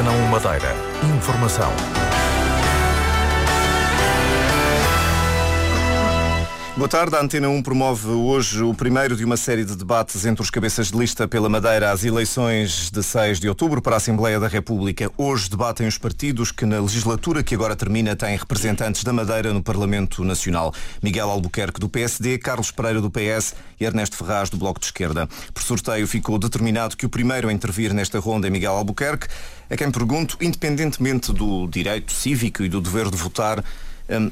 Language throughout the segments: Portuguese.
Antena 1 Madeira. Informação. Boa tarde. A Antena 1 promove hoje o primeiro de uma série de debates entre os cabeças de lista pela Madeira às eleições de 6 de outubro para a Assembleia da República. Hoje debatem os partidos que na legislatura que agora termina têm representantes da Madeira no Parlamento Nacional. Miguel Albuquerque do PSD, Carlos Pereira do PS e Ernesto Ferraz do Bloco de Esquerda. Por sorteio ficou determinado que o primeiro a intervir nesta ronda é Miguel Albuquerque, a quem pergunto, independentemente do direito cívico e do dever de votar, hum,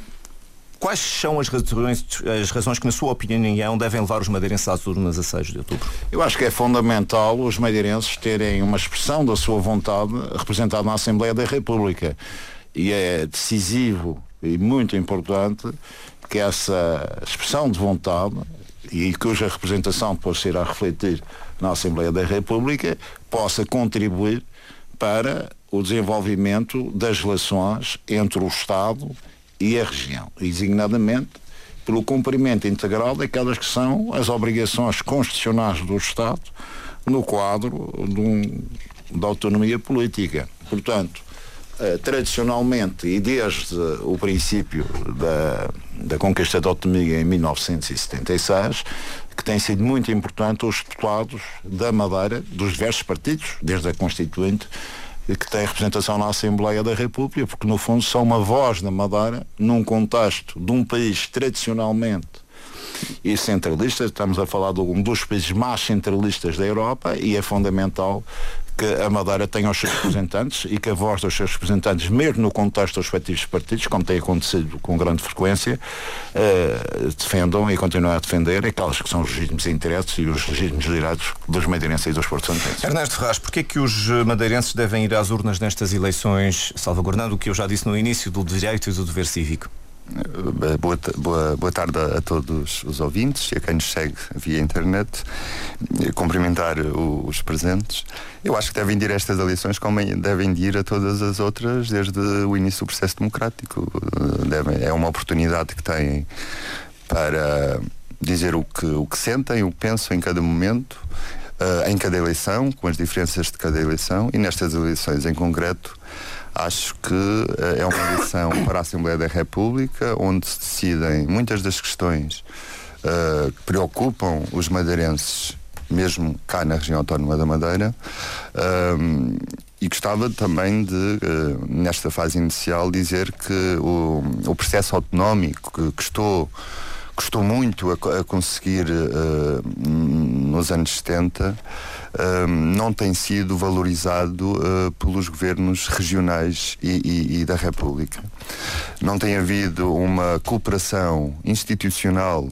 Quais são as razões, as razões que, na sua opinião, devem levar os madeirenses às urnas a 6 de outubro? Eu acho que é fundamental os madeirenses terem uma expressão da sua vontade representada na Assembleia da República. E é decisivo e muito importante que essa expressão de vontade e cuja representação depois será refletir na Assembleia da República possa contribuir para o desenvolvimento das relações entre o Estado e a região, designadamente pelo cumprimento integral daquelas que são as obrigações constitucionais do Estado no quadro de um, da autonomia política. Portanto, eh, tradicionalmente e desde o princípio da, da conquista da autonomia em 1976, que tem sido muito importante os deputados da Madeira, dos diversos partidos, desde a Constituinte, que tem representação na Assembleia da República, porque no fundo são uma voz da Madeira num contexto de um país tradicionalmente e centralista, estamos a falar de um dos países mais centralistas da Europa e é fundamental que a Madeira tenha os seus representantes e que a voz dos seus representantes, mesmo no contexto dos respectivos partidos, como tem acontecido com grande frequência, uh, defendam e continuem a defender aquelas que são os legítimos interesses e os legítimos direitos dos madeirenses e dos portugueses. Ernesto Ferraz, porquê é que os madeirenses devem ir às urnas nestas eleições, salvaguardando o que eu já disse no início do direito e do dever cívico? Eh, boa, boa, boa tarde a, todos os ouvintes e a quem nos segue via internet. Cumprimentar o, os presentes. Eu acho que devem ir estas eleições como devem ir a todas as outras desde o início do processo democrático. Eh, devem, é uma oportunidade que têm para dizer o que, o que sentem, o que pensam em cada momento, uh, em cada eleição, com as diferenças de cada eleição e nestas eleições em concreto Acho que uh, é uma eleição para a Assembleia da República onde se decidem muitas das questões uh, que preocupam os madeirenses, mesmo cá na região autónoma da Madeira. Um, e gostava também de, uh, nesta fase inicial, dizer que o, o processo autonómico que, que estou custou muito a, a conseguir uh, nos anos 70, uh, não tem sido valorizado uh, pelos governos regionais e, e, e, da República. Não tem havido uma cooperação institucional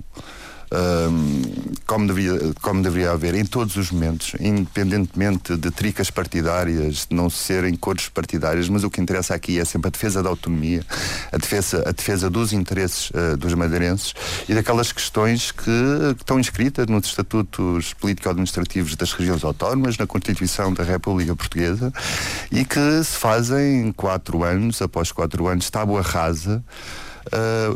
como, devia, como deveria haver em todos os momentos, independentemente de tricas partidárias, de não serem cores partidárias, mas o que interessa aqui é sempre a defesa da autonomia, a defesa, a defesa dos interesses uh, dos madeirenses e daquelas questões que, que estão inscritas nos estatutos político-administrativos das regiões autónomas, na Constituição da República Portuguesa e que se fazem quatro anos, após quatro anos, tábua rasa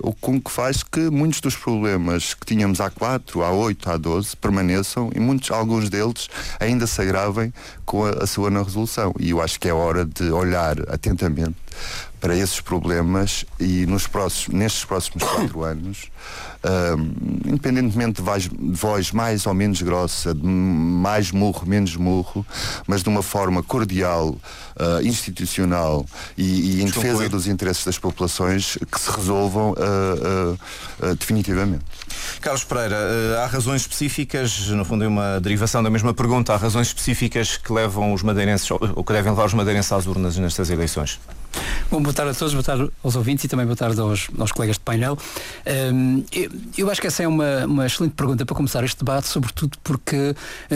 o com que faz que muitos dos problemas que tínhamos há 4, há 8, há 12 permaneçam e muitos, alguns deles ainda se agravem com a, a sua não resolução. E eu acho que é hora de olhar atentamente para esses problemas e nos próximos, nestes próximos quatro anos, uh, independentemente de voz, de voz, mais ou menos grossa, de mais murro, menos murro, mas de uma forma cordial, uh, institucional e, e em defesa dos interesses das populações que se resolvam uh, definitivamente. Carlos Pereira, há razões específicas, no fundo é uma derivação da mesma pergunta, há razões específicas que levam os madeirenses, ou que devem levar os madeirenses às urnas nestas eleições? Bom, boa tarde a todos, boa tarde aos ouvintes e também boa tarde aos, aos colegas de painel. Um, eu, eu, acho que essa é uma, uma excelente pergunta para começar este debate, sobretudo porque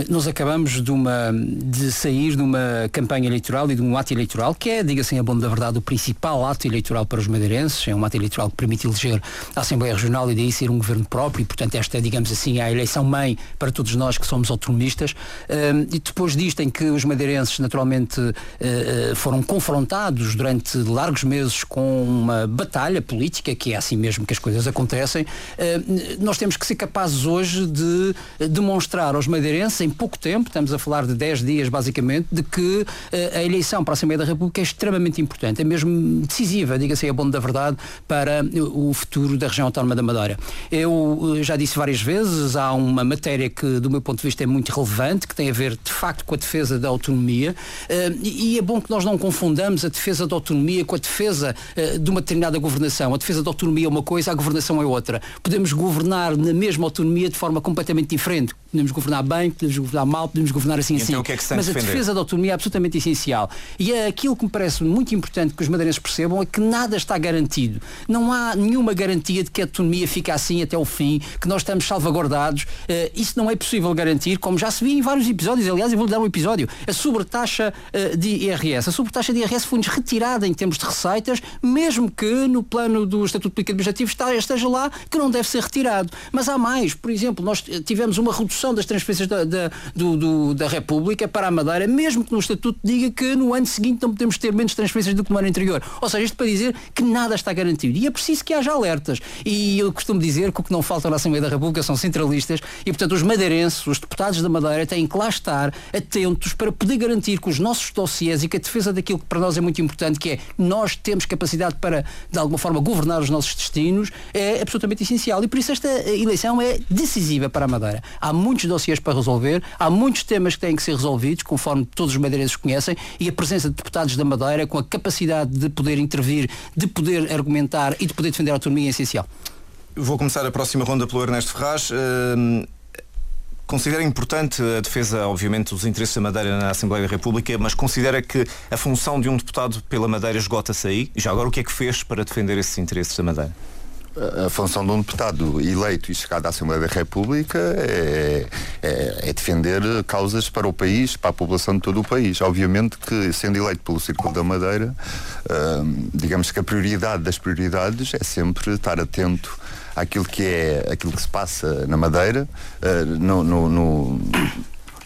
nós acabamos de, uma, de sair de uma campanha eleitoral e de um ato eleitoral, que é, diga-se em abono da verdade, o principal ato eleitoral para os madeirenses. É um ato eleitoral que permite eleger a Assembleia Regional e daí ser um governo próprio, e portanto esta é, digamos assim, a eleição mãe para todos nós que somos autonomistas. Um, e depois disto, em que os madeirenses naturalmente uh, foram confrontados durante largos meses com uma batalha política, que é assim mesmo que as coisas acontecem, eh, nós temos que ser capazes hoje de demonstrar aos madeirenses, em pouco tempo, estamos a falar de 10 dias basicamente, de que a eleição para a Assembleia da República é extremamente importante, é mesmo decisiva, diga-se a bom da verdade, para o futuro da região autónoma da Madeira. Eu já disse várias vezes, há uma matéria que, do meu ponto de vista, é muito relevante, que tem a ver, de facto, com a defesa da autonomia, e é bom que nós não confundamos a defesa da autonomia com a defesa de uma determinada governação. A defesa da autonomia é uma coisa, a governação é outra. Podemos governar na mesma autonomia de forma completamente diferente. Podemos governar bem, podemos governar mal, podemos governar assim então, assim. Que é que Mas a defesa da autonomia é absolutamente essencial. E é aquilo que me parece muito importante que os madeirenses percebam é que nada está garantido. Não há nenhuma garantia de que a autonomia fica assim até o fim, que nós estamos salvaguardados. Uh, isso não é possível garantir, como já se viu em vários episódios. Aliás, eu vou-lhe dar um episódio. A sobretaxa uh, de IRS. A sobretaxa de IRS foi-nos retirada em termos de receitas, mesmo que no plano do Estatuto Público Administrativo esteja lá que não deve ser retirado. Mas há mais. Por exemplo, nós tivemos uma redução das transferências da, da, do, do, da República para a Madeira, mesmo que no Estatuto diga que no ano seguinte não podemos ter menos transferências do que no ano anterior. Ou seja, isto para dizer que nada está garantido. E é preciso que haja alertas. E eu costumo dizer que o que não falta na Assembleia da República são centralistas e, portanto, os madeirenses, os deputados da Madeira, têm que lá estar atentos para poder garantir que os nossos dossiês e que a defesa daquilo que para nós é muito importante, que é nós temos capacidade para, de alguma forma, governar os nossos destinos, é absolutamente essencial. E por isso esta eleição é decisiva para a Madeira. Há muitos dossiês para resolver, há muitos temas que têm que ser resolvidos, conforme todos os madeirenses conhecem, e a presença de deputados da Madeira com a capacidade de poder intervir, de poder argumentar e de poder defender a autonomia é essencial. Vou começar a próxima ronda pelo Ernesto Ferraz. Uh... Considera importante a defesa, obviamente, dos interesses da Madeira na Assembleia da República, mas considera que a função de um deputado pela Madeira esgota-se aí? Já agora o que é que fez para defender esses interesses da Madeira? A função de um deputado eleito e chegado à Assembleia da República é, é, é, defender causas para o país, para a população de todo o país. Obviamente que, sendo eleito pelo Círculo da Madeira, hum, digamos que a prioridade das prioridades é sempre estar atento àquilo que é aquilo que se passa na Madeira, uh, no, no, no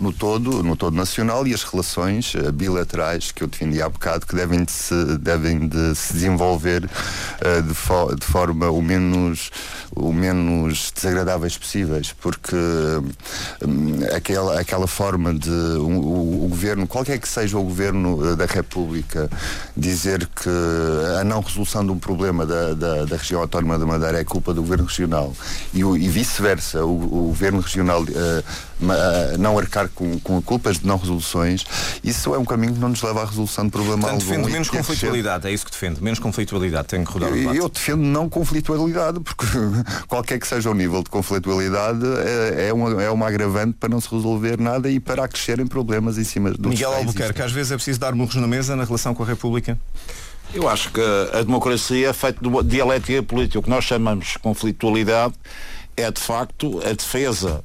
no todo, no todo nacional e as relações uh, bilaterais que eu defendi há bocado que devem de se, devem de se desenvolver uh, de, fo de, forma o menos, o menos desagradáveis possíveis, porque um, aquela, aquela forma de um, o, o, governo, qualquer que seja o governo uh, da República, dizer que a não resolução de um problema da, da, da região autónoma da Madeira é culpa do governo regional e, e vice-versa, o, o, governo regional não arcar com, com culpas de não resoluções, isso é um caminho que não nos leva à resolução de problema Portanto, algum. defende menos conflitualidade, é isso que defende, menos conflitualidade, tem que rodar o debate. Eu defendo não conflitualidade, porque qualquer que seja o nível de conflitualidade é, é, uma, é uma agravante para não se resolver nada e para acrescerem problemas em cima do Miguel Albuquerque, às vezes é preciso dar murros na mesa na relação com a República? Eu acho que a democracia é feita de dialética política. O que nós chamamos de conflitualidade é de facto a defesa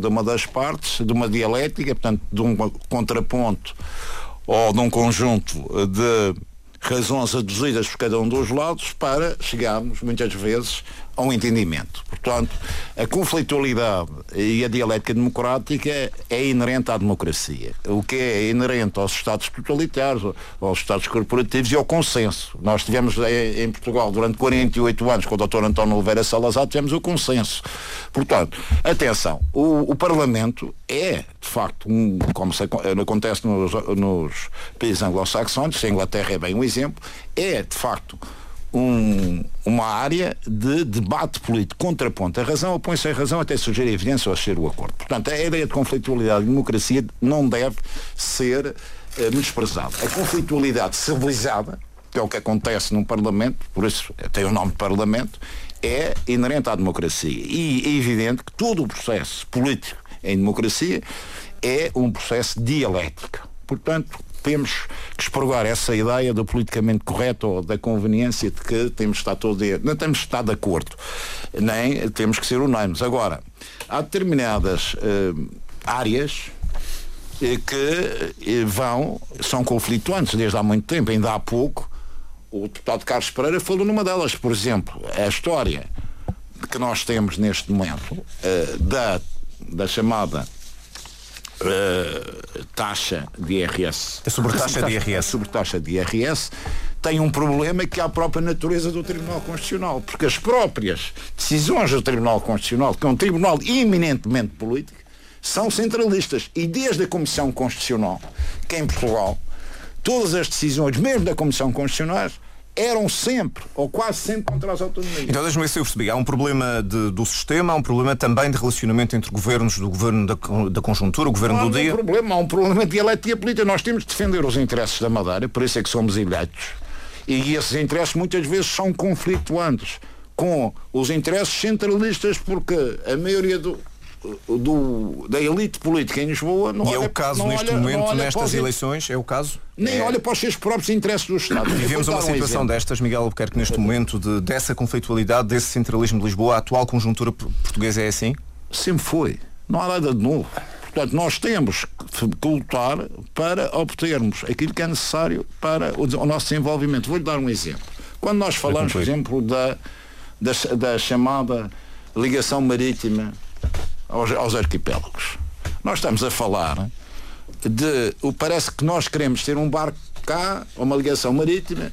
de uma das partes, de uma dialética, portanto, de um contraponto ou de um conjunto de razões aduzidas por cada um dos lados para chegarmos, muitas vezes, a um entendimento. Portanto, a conflitualidade e a dialética democrática é inerente à democracia. O que é inerente aos Estados totalitários, aos Estados corporativos e ao consenso. Nós tivemos em Portugal durante 48 anos, com o Dr. António Oliveira Salazar, tivemos o consenso. Portanto, atenção, o, o Parlamento é, de facto, um, como se, acontece nos, nos países anglo-saxónicos, a Inglaterra é bem um exemplo, é, de facto, um, uma área de debate político, contraponto. A razão opõe-se à razão até surgir a evidência ou ser o acordo. Portanto, a ideia de conflitualidade e democracia não deve ser uh, menosprezada. A conflitualidade civilizada, que é o que acontece num Parlamento, por isso tem o nome de Parlamento, é inerente à democracia. E é evidente que todo o processo político em democracia é um processo dialético. Portanto, temos que expurgar essa ideia do politicamente correto ou da conveniência de que temos de estar todo dia. Não temos de estar de acordo, nem temos que ser unânimes. Agora, há determinadas uh, áreas eh, que eh, vão, são conflituantes desde há muito tempo, ainda há pouco, o deputado Carlos Pereira falou numa delas, por exemplo, a história que nós temos neste momento uh, da, da chamada uh, taxa de IRS. A sobretaxa de IRS. A sobretaxa de IRS tem um problema que é a própria natureza do Tribunal Constitucional, porque as próprias decisões do Tribunal Constitucional, que é um tribunal eminentemente político, são centralistas. E desde a Comissão Constitucional, que é em Portugal, todas as decisões, mesmo da Comissão Constitucional, eram sempre, ou quase sempre, contra as autonomias. Então deixa-me ver se eu percebi. Há um problema de, do sistema, há um problema também de relacionamento entre governos, do governo da, da conjuntura, o governo não do há dia. Um problema, há um problema de dialética política. Nós temos de defender os interesses da Madeira, por isso é que somos eleitos. E esses interesses muitas vezes são conflituantes com os interesses centralistas, porque a maioria do, do, da elite política em Lisboa não E olha, é o caso neste olha, momento, nestas os- eleições, é o caso? Nem É- olha para os seus próprios interesses do Estado. Vivemos uma um situação exemplo. destas, Miguel Albuquerque, neste momento, de, dessa conflitualidade, desse centralismo de Lisboa, a atual conjuntura portuguesa é assim? Sempre foi. Não há nada de novo. Portanto, nós temos que lutar para obtermos aquilo que é necessário para o, nosso desenvolvimento. Vou-lhe dar um exemplo. Quando nós falamos, por exemplo, da, da, da chamada ligação marítima aos, aos arquipélagos, nós estamos a falar de. Parece que nós queremos ter um barco cá, uma ligação marítima,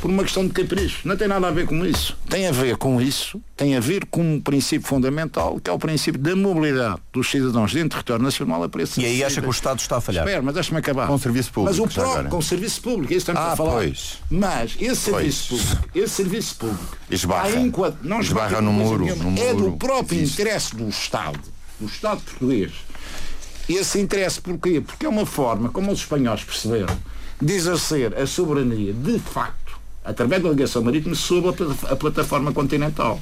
por uma questão de capricho. Não tem nada a ver com isso. Tem a ver com isso, tem a ver com um princípio fundamental, que é o princípio da mobilidade dos cidadãos dentro do território nacional a preço E aí acha que o Estado está a falhar? Espera, mas deixa-me acabar. Com o serviço público, Mas o próprio, agora. com o serviço público, é isso que estamos Ah, a falar. pois. Mas esse Pois. serviço público, esse serviço público, Esbarra. enquad- não Esbarra esbarra no muro, nenhuma. no é do muro. próprio Existe. interesse do Estado, do Estado português. Esse interesse porquê? Porque é uma forma, como os espanhóis perceberam, de exercer a soberania de facto, através da ligação marítima, sobre a a plataforma continental.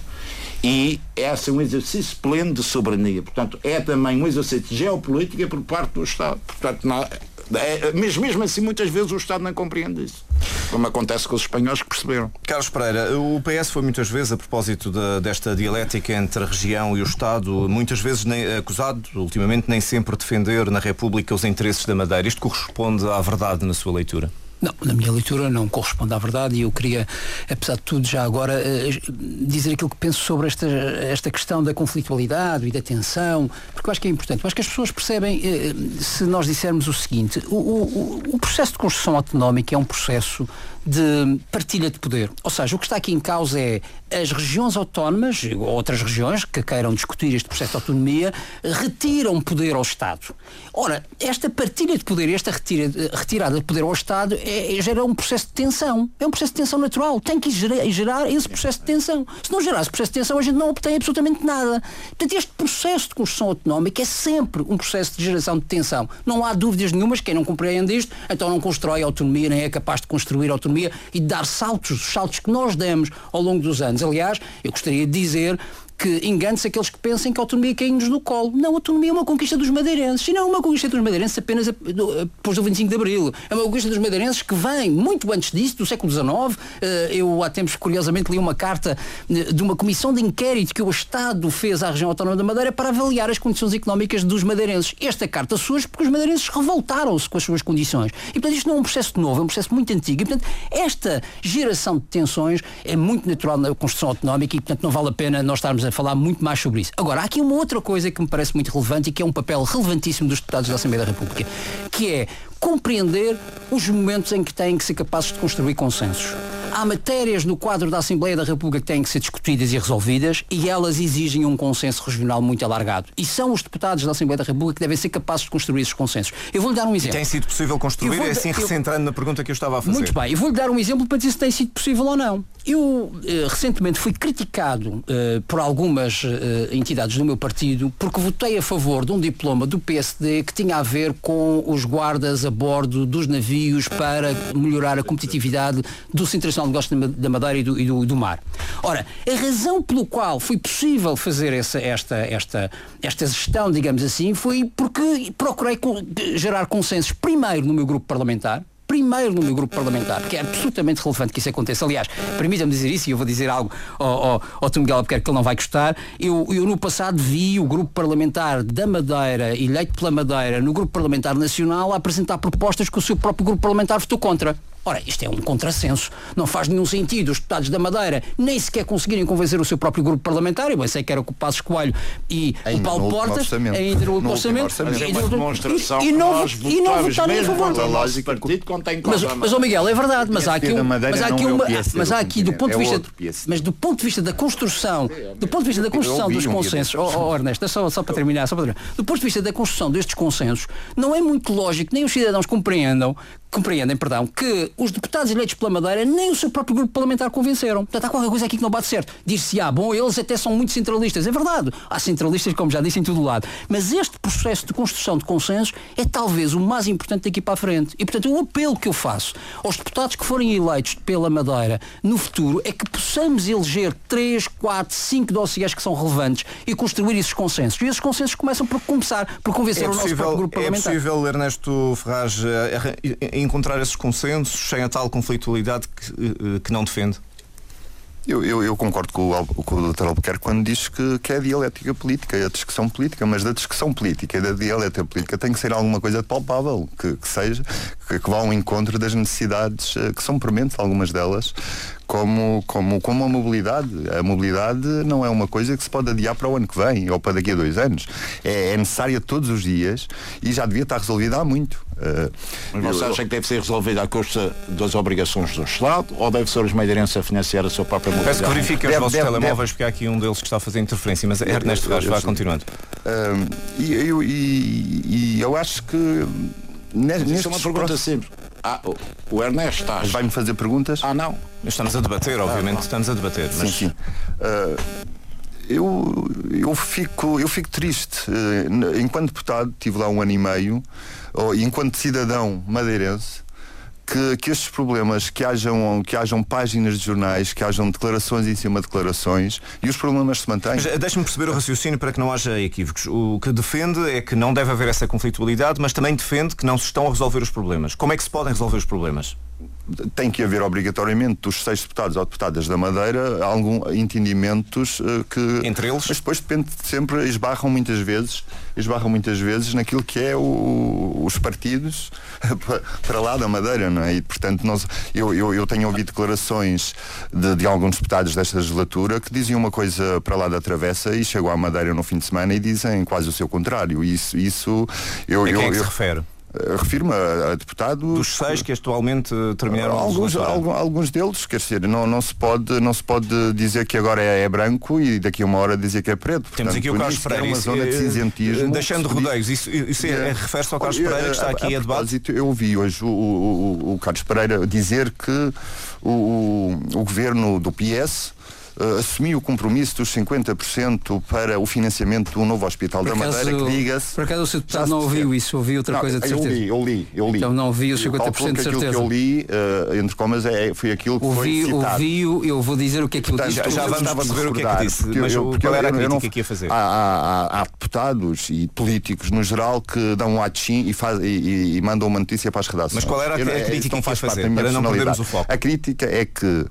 E esse é um exercício pleno de soberania. Portanto, é também um exercício de geopolítica por parte do Estado. Portanto, não- é- mas mesmo assim, muitas vezes o Estado não compreende isso. Como acontece com os espanhóis que perceberam. Carlos Pereira, o PS foi muitas vezes, a propósito da- desta dialética entre a região e o Estado, muitas vezes nem, acusado, ultimamente, nem sempre defender na República os interesses da Madeira. Isto corresponde à verdade na sua leitura? Não, na minha leitura não corresponde à verdade e eu queria, apesar de tudo, já agora eh, dizer aquilo que penso sobre esta, esta questão da conflitualidade e da tensão, porque eu acho que é importante. Eu acho que as pessoas percebem, eh, se nós dissermos o seguinte, o, o- o processo de construção autonómica é um processo de partilha de poder. Ou seja, o que está aqui em causa é as regiões autónomas, ou outras regiões que queiram discutir este processo de autonomia, retiram poder ao Estado. Ora, esta partilha de poder, esta retira- retirada de poder ao Estado é, é- gera um processo de tensão. É um processo de tensão natural. Tem que gerar, gerar esse processo de tensão. Se não gerar esse processo de tensão, a gente não obtém absolutamente nada. Portanto, este processo de construção autonómica é sempre um processo de geração de tensão. Não há dúvidas nenhumas, quem não compreende isto, então não constrói autonomia, nem é capaz de construir autonomia e de dar saltos, os saltos que nós demos ao longo dos anos. Aliás, eu gostaria de dizer que engane-se aqueles que pensem que a autonomia cai-nos do colo. Não, a autonomia é uma conquista dos madeirenses. E não é uma conquista dos madeirenses apenas depois do 25 de Abril. É uma conquista dos madeirenses que vem muito antes disso, do século XIX. Eh, Eu há tempos, curiosamente, li uma carta eh, de uma comissão de inquérito que o Estado fez à região autónoma da Madeira para avaliar as condições económicas dos madeirenses. Esta carta surge porque os madeirenses revoltaram-se com as suas condições. E, portanto, isto não é um processo novo, é um processo muito antigo. E, portanto, esta geração de tensões é muito natural na construção autonómica e, portanto, não vale a pena nós estarmos a falar muito mais sobre isso. Agora, há aqui uma outra coisa que me parece muito relevante e que é um papel relevantíssimo dos deputados da Assembleia da República, que é compreender os momentos em que têm que ser capazes de construir consensos. Há matérias no quadro da Assembleia da República que têm que ser discutidas e resolvidas e elas exigem um consenso regional muito alargado. E são os deputados da Assembleia da República que devem ser capazes de construir esses consensos. Eu vou-lhe dar um exemplo. Tem sido possível construir? Vou É assim, eu- recentrando na pergunta que eu estava a fazer. Muito bem, eu vou-lhe dar um exemplo para dizer se tem sido possível ou não. Eu eh, recentemente fui criticado eh, por algumas eh, entidades do meu partido porque votei a favor de um diploma do PSD que tinha a ver com os guardas a bordo dos navios para melhorar a competitividade do Centro Nacional de Negócios da Ma- da Madeira e do, e do- do mar. Ora, a razão pelo qual foi possível fazer essa, esta, esta, esta gestão, digamos assim, foi porque procurei gerar consensos primeiro no meu grupo parlamentar, primeiro no meu grupo parlamentar, que é absolutamente relevante que isso aconteça. Aliás, permita-me dizer isso e eu vou dizer algo ao, ao, ao Tom Miguel Albuquerque que ele não vai gostar. Eu, eu no passado vi o grupo parlamentar da Madeira, eleito pela Madeira, no grupo parlamentar nacional, a apresentar propostas que o seu próprio grupo parlamentar votou contra. Ora, isto é um contrassenso. Não faz nenhum sentido os deputados da Madeira nem sequer conseguirem convencer o seu próprio grupo parlamentar, e bem sei que era com o Passos Coelho e Ainda o Paulo Portas, orçamento. ainda no orçamento. Mas é e- uma demonstração e não, nós e não votamos votarem a favor. Mas, mas ó Miguel, é verdade, mas há aqui, um, mas há aqui é uma, mas há do aqui do ponto de é vista, mas do ponto de vista da construção, do ponto de vista da construção dos consensos, oh, oh, Ernesto, é só, só para terminar, só para terminar, do ponto de vista da construção destes consensos, não é muito lógico nem os cidadãos compreendam compreendem, perdão, que os deputados eleitos pela Madeira nem o seu próprio grupo parlamentar convenceram. Portanto, há qualquer coisa aqui que não bate certo. Diz-se, ah, bom, eles até são muito centralistas. É verdade. Há centralistas, como já disse, em todo o lado. Mas este processo de construção de consensos é talvez o mais importante daqui para a frente. E, portanto, o apelo que eu faço aos deputados que forem eleitos pela Madeira no futuro é que possamos eleger 3, 4, 5 dossiês que são relevantes e construir esses consensos. E esses consensos começam por começar por convencer É o nosso próprio possível, grupo é parlamentar. possível, Ernesto Ferraz, eh, eh, encontrar esses consensos sem a tal conflitualidade que, eh, que não defende? Eu, eu, eu concordo com o, com o Dr. Albuquerque quando diz que, que é a dialética política, é a discussão política, mas da discussão política e da dialética política tem que ser alguma coisa palpável, que, que seja, que, que vá ao encontro das necessidades eh, que são prementes, algumas delas, como, como, como a mobilidade. A mobilidade não é uma coisa que se pode adiar para o ano que vem ou para daqui a dois anos. É, é necessária todos os dias e já devia estar resolvida há muito. Eh, Mas você eu- acha que deve ser resolvido à custa das obrigações do Estado ou deve ser os madeirenses a financiar a sua própria Peço que mobilidade? verifiquem os Deve- vossos deve- telemóveis, porque há aqui um deles que está a fazer interferência, mas Ernesto vá sei. continuando. Ahm, e, eu, e, e eu acho que ne- Isso nestes é uma pergunta próximos- simples. Ah, o- Ernesto está. Vai-me fazer perguntas? Ah, não. Estamos a debater, obviamente, estamos a debater, mas Sim, sim. Ah, eu, eu, fico, eu fico triste. N- enquanto deputado, tive lá um ano e meio, ou, e enquanto cidadão madeirense, que, que estes problemas, que hajam, que hajam páginas de jornais, que hajam declarações em cima de declarações e os problemas se mantêm. Eh, Deixe-me perceber o raciocínio para que não haja equívocos. O que defende é que não deve haver essa conflitualidade, mas também defende que não se estão a resolver os problemas. Como é que se podem resolver os problemas? Tem que haver obrigatoriamente dos seis deputados ou deputadas da Madeira algum entendimentos eh, que Entre eles? mas depois depende sempre esbarram muitas vezes esbarram muitas vezes naquilo que é o- os partidos pa- para lá da Madeira não é e portanto nós eu, eu, eu tenho ouvido declarações de, de alguns deputados desta legislatura que diziam uma coisa para lá da travessa e chegou à Madeira no fim de semana e dizem quase o seu contrário isso isso eu A eu, quem é que se eu- refere? Eh, refiro-me a, a deputados Dos seis que atualmente terminaram a alguns, alguns deles, quer dizer, não, não, se pode, não se pode dizer que agora é, é branco e daqui a uma hora dizer que é preto. Temos Portanto, aqui o Carlos isso Pereira. É uma zona de eh, cinzentismo. Deixando rodeios, isso, isso é, é- refere-se ao Carlos Pereira que está aqui a, debate. propósito, Eu ouvi hoje o, o, o- o Carlos Pereira dizer que o, o, o governo do PS eh, assumiu o compromisso dos 50% para o financiamento do novo hospital Por da Madeira, que diga-se. por acaso o seu já deputado não ouviu isso, ouviu outra Não, coisa de eu certeza. li, eu li, eu li. Então não ouvi os Eu 50% calculo de que aquilo certeza. que eu li, eh, entre comas, é, foi aquilo que Ouvi, foi citado. ouvi-o, eu vou dizer o que é que ele Portanto, disse. já eu vamos perceber o que é que recordar, disse, porque mas o- qual era a eu crítica não- que ia fazer? Há, há- há- há deputados e políticos no geral que dão um atchim e, faz, e, e- e mandam uma notícia para as redações. Mas qual era a Eu não- crítica que faz fazer, parte da minha para não perdermos personalidade. o foco? A crítica é que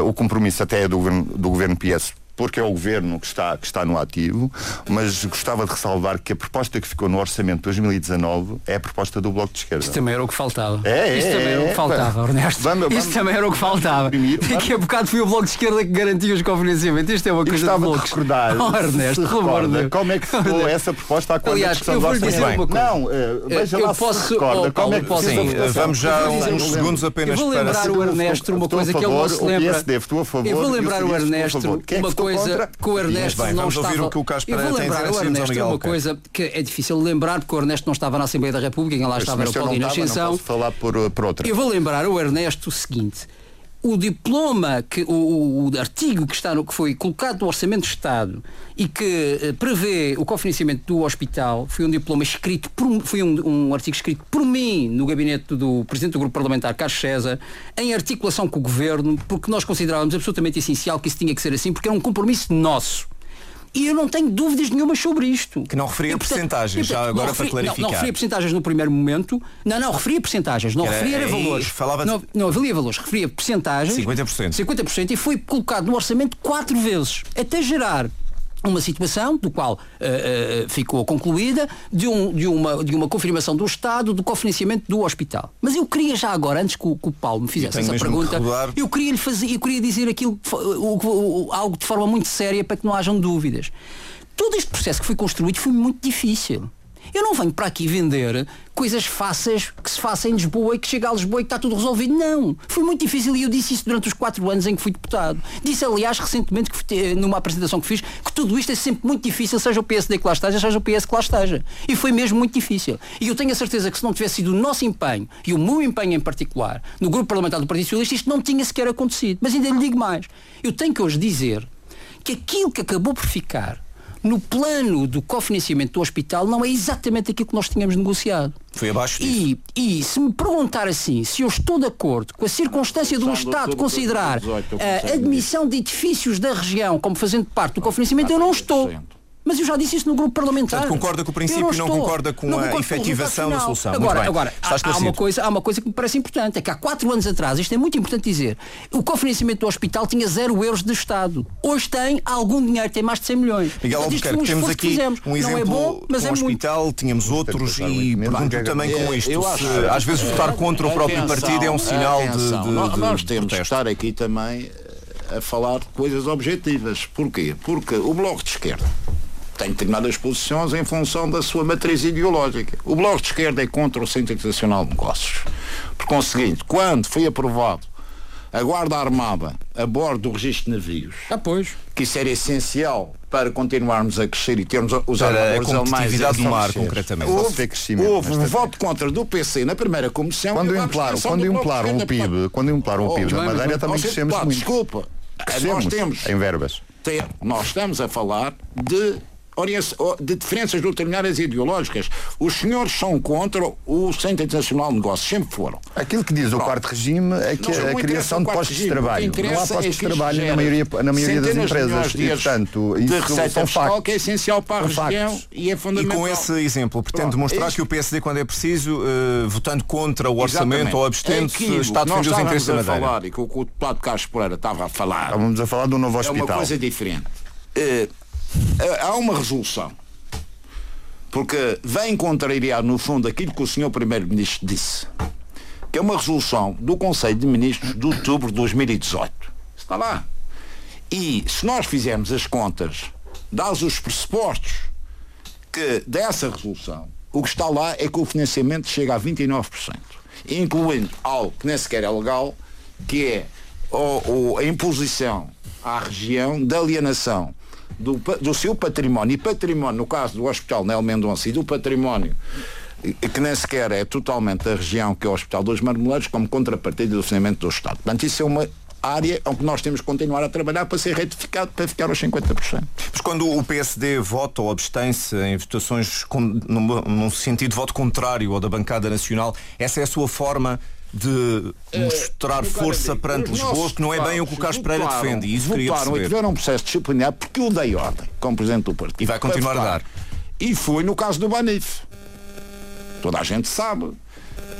o compromisso até é do governo, do governo PS porque é o governo que está, que está no ativo, mas gostava de ressalvar que a proposta que ficou no orçamento de 2019 é a proposta do Bloco de Esquerda. Isso também era o que faltava. É, Isso é, também era o é, que faltava, pá. Ernesto. Vamos- Isso vamos- também era o que faltava. Primeiro, Daqui a bocado foi o Bloco de Esquerda que garantiu os cofinanciamentos. Isto é uma Eu coisa gostava de loucos. recordar Oh, Ernesto, recorda como é que ficou essa proposta à quando Aliás, eu vou dizer orçamento. uma coisa. Não, eh, veja eu lá posso- se recorda oh, como é que posso- Sim, votação. vamos já Eu vou uns segundos Eu apenas vou para... lembrar o Ernesto uma coisa que ele não se lembra. Eu vou e lembrar o Ernesto é que uma votou coisa contra? que o Ernesto bem, não vamos ouvir estava. o que o Eu vou Pereira tem a lembrar dizer, o assim, Ernesto Miguel uma coisa que é difícil lembrar porque o Ernesto não estava na Assembleia da República, quem lá estava era o se eu não Paulino estava, não Ascensão. posso falar por, por outra. Eu vou lembrar ao Ernesto o seguinte. O diploma, que, o, o- artigo que, está no, que foi colocado no Orçamento de Estado e que eh, prevê o cofinanciamento do hospital foi um diploma escrito por, foi um, um artigo escrito por mim no gabinete do Presidente do Grupo Parlamentar, Carlos César, em articulação com o Governo, porque nós considerávamos absolutamente essencial que isso tinha que ser assim, porque era um compromisso nosso. E eu não tenho dúvidas nenhumas sobre isto. Que não referia E, portanto, percentagens, portanto, já agora não para referi- não- Não, clarificar. referia percentagens no primeiro momento. Não, não, referia percentagens. Não Era- referia era valores. falava Não, não avalia valores. Referia percentagens. 50%. 50% e foi colocado no orçamento quatro vezes. Até gerar uma situação do qual uh, uh, ficou concluída de, um, de, uma, de uma confirmação do Estado do cofinanciamento do hospital. Mas eu queria já agora, antes que o, que o Paulo me fizesse essa pergunta, eu queria lhe fazer, eu queria dizer aquilo, o, o, algo de forma muito séria para que não hajam dúvidas. Todo este processo que foi construído foi muito difícil. Eu não venho para aqui vender coisas fáceis que se façam em Lisboa e que chega a Lisboa e que está tudo resolvido. Não. Foi muito difícil e eu disse isso durante os quatro anos em que fui deputado. Disse, aliás, recentemente, que, numa apresentação que fiz, que tudo isto é sempre muito difícil, seja o PSD que lá esteja, seja o PS que lá esteja. E foi mesmo muito difícil. E eu tenho a certeza que se não tivesse sido o nosso empenho, e o meu empenho em particular, no grupo parlamentar do Partido Socialista, isto não tinha sequer acontecido. Mas ainda lhe digo mais. Eu tenho que hoje dizer que aquilo que acabou por ficar no plano do cofinanciamento do hospital não é exatamente aquilo que nós tínhamos negociado. Foi abaixo disso. E, e se me perguntar assim, se eu estou de acordo com a circunstância de um Estado considerar a admissão de edifícios da região como fazendo parte do cofinanciamento, eu não estou. Mas eu já disse isso no grupo parlamentar. Portanto, concorda com o princípio e não, não concorda com não a efetivação da solução. Agora, agora há, há, uma coisa, há uma coisa que me parece importante, é que há quatro anos atrás, isto é muito importante dizer, o cofinanciamento do hospital tinha zero euros de Estado. Hoje tem algum dinheiro, tem mais de 100 milhões. Miguel Albuquerque, temos aqui um exemplo não é bom, mas com é hospital, muito... tínhamos outros e pergunto também com isto. Acho, se, às vezes votar contra o próprio partido é um sinal de, de, Nós temos que estar aqui também a falar de coisas objetivas. Porquê? Porque o Bloco de Esquerda tem determinadas posições em função da sua matriz ideológica. O Bloco de Esquerda é contra o Centro Internacional de Negócios. Por conseguinte, quando foi aprovado a Guarda Armada a bordo do registro de navios, ah, pois. que isso era essencial para continuarmos a crescer e termos os armadores alemães do mar, concretamente. Houve, houve um voto contra do PC na primeira comissão. Quando implaram, quando implaram o PIB, quando implaram o PIB na Madeira também crescemos muito. Desculpa, nós temos em verbas. nós estamos a falar de de diferenças doutrinárias e ideológicas. Os senhores são contra o Centro Internacional de Negócios, sempre foram. Aquilo que diz Pronto. o quarto regime é que a criação de postos de trabalho. Não há postos é de trabalho na maioria, na maioria das empresas. E, portanto, de receita fiscal que é essencial para a região factos. e é fundamental. E com esse exemplo, pretende demonstrar que o PSD, quando é preciso, uh, votando contra o orçamento ou abstendo-se, é está a defender os interesses da Madeira. falar, e que o deputado Carlos Pereira estava a falar. Estávamos a falar de um novo hospital. É uma coisa diferente. Uh, há uma resolução. Porque vem contrariar, no fundo, aquilo que o Sr. Primeiro-Ministro disse. Que é uma resolução do Conselho de Ministros de outubro de 2018. Está lá. E se nós fizermos as contas, dados os pressupostos que dessa resolução, o que está lá é que o financiamento chega a 29%, incluindo algo que nem sequer é legal, que é a imposição à região da alienação do, do seu património, e património, no caso do Hospital Nel Mendonça, e do património que nem sequer é totalmente da região que é o Hospital dos Marmoleiros, como contrapartida do financiamento do Estado. Portanto, isso é uma área onde nós temos que continuar a trabalhar para ser retificado, para ficar aos 50%. Mas quando o PSD vota ou abstém-se em votações com, num, num sentido de voto contrário ao da bancada nacional, essa é a sua forma de mostrar força perante Lisboa, que não é bem o que o Carlos Pereira defende. E isso queria perceber. e tiveram um processo disciplinar porque eu dei ordem, como Presidente do Partido. E vai continuar a dar. E foi no caso do Banif. Toda a gente sabe.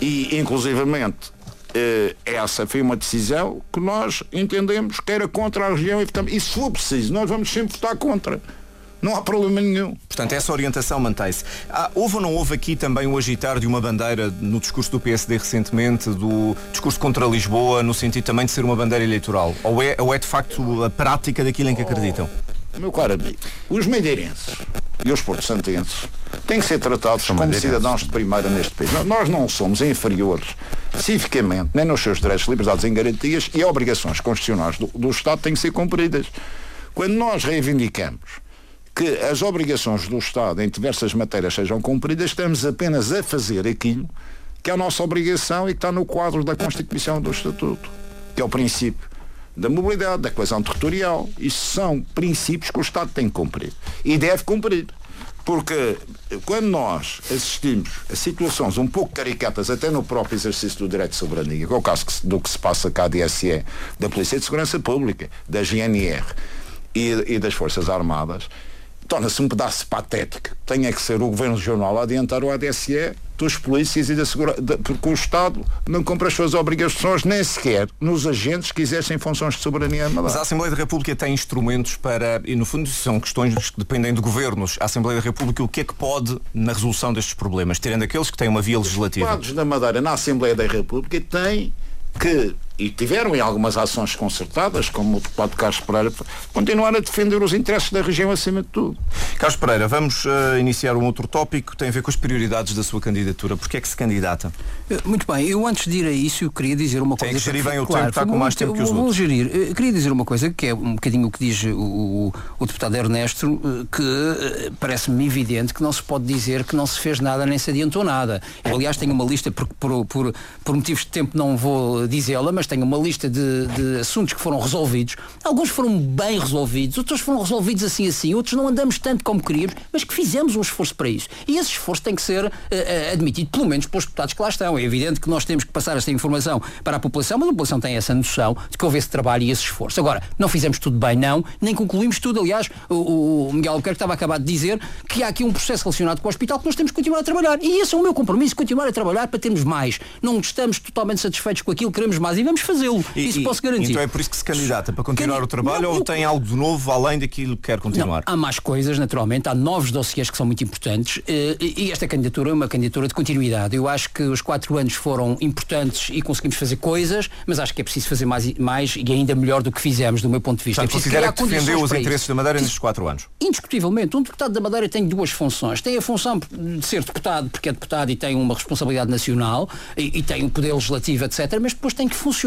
E, inclusivamente, eh, essa foi uma decisão que nós entendemos que era contra a região e, e se for preciso, nós vamos sempre votar contra. Não há problema nenhum. Portanto, essa orientação mantém-se. Ah, houve ou não houve aqui também o agitar de uma bandeira no discurso do PSD recentemente, do discurso contra Lisboa, no sentido também de ser uma bandeira eleitoral? Ou é, ou é de facto a prática daquilo em que acreditam? Oh, meu caro amigo, os meideirenses e os porto-santenses têm que ser tratados São como cidadãos de primeira neste país. Nós não somos inferiores civicamente, nem nos seus direitos, liberdades e garantias e obrigações constitucionais do, do Estado têm que ser cumpridas. Quando nós reivindicamos que as obrigações do Estado em diversas matérias sejam cumpridas, estamos apenas a fazer aquilo que é a nossa obrigação e que está no quadro da Constituição do Estatuto, que é o princípio da mobilidade, da coesão territorial. Isso são princípios que o Estado tem que cumprir. E deve cumprir. Porque quando nós assistimos a situações um pouco caricatas, até no próprio exercício do direito de soberania, que é o caso do que se passa cá a DSE, da Polícia de Segurança Pública, da GNR e, e das Forças Armadas, torna-se um pedaço patético. Tenha que ser o Governo Regional a adiantar o ADSE dos polícias e da segurança, porque o Estado não cumpre as suas obrigações nem sequer nos agentes que exercem funções de soberania Mas a Assembleia da República tem instrumentos para, e no fundo são questões que dependem de governos. A Assembleia da República o que é que pode na resolução destes problemas, tirando aqueles que têm uma via legislativa? Os da Madeira na Assembleia da República têm que e tiveram em algumas ações concertadas, como o deputado Carlos Pereira, continuar a defender os interesses da região acima de tudo. Carlos Pereira, vamos uh, iniciar um outro tópico, tem a ver com as prioridades da sua candidatura. Porquê é que se candidata? Eh, muito bem, eu antes de ir a isso, eu queria dizer uma tem coisa. Tem que gerir bem o claro, tempo, está com mais tempo que os vou outros. gerir. Eu queria dizer uma coisa, que é um bocadinho o que diz o, o, deputado Ernesto, eh, que parece-me evidente que não se pode dizer que não se fez nada nem se adiantou nada. Eu, aliás, tenho uma lista, por, por, por, por motivos de tempo não vou dizê-la, mas tenho uma lista de de, assuntos que foram resolvidos. Alguns foram bem resolvidos, outros foram resolvidos assim assim, outros não andamos tanto como queríamos, mas que fizemos um esforço para isso. E esse esforço tem que ser uh, admitido, pelo menos pelos deputados que lá estão. É evidente que nós temos que passar esta informação para a população, mas a população tem essa noção de que houve esse trabalho e esse esforço. Agora, não fizemos tudo bem, não, nem concluímos tudo. Aliás, o, o Miguel Albuquerque estava acabado de dizer que há aqui um processo relacionado com o hospital que nós temos que continuar a trabalhar. E esse é o meu compromisso, continuar a trabalhar para termos mais. Não estamos totalmente satisfeitos com aquilo, queremos mais e vamos fazê-lo. Isso e, posso garantir. Então é por isso que se candidata, para continuar Can... o trabalho não, ou eu... tem algo de novo além daquilo que quer continuar? Não, há mais coisas, naturalmente, há novos dossiês que são muito importantes eh, e esta candidatura é uma candidatura de continuidade. Eu acho que os quatro anos foram importantes e conseguimos fazer coisas, mas acho que é preciso fazer mais, mais e ainda melhor do que fizemos, do meu ponto de vista. Portanto, é considera que defendeu os interesses da Madeira nestes quatro anos? Indiscutivelmente. Um deputado da Madeira tem duas funções. Tem a função de ser deputado, porque é deputado e tem uma responsabilidade nacional e, e tem um poder legislativo, etc. Mas depois tem que funcionar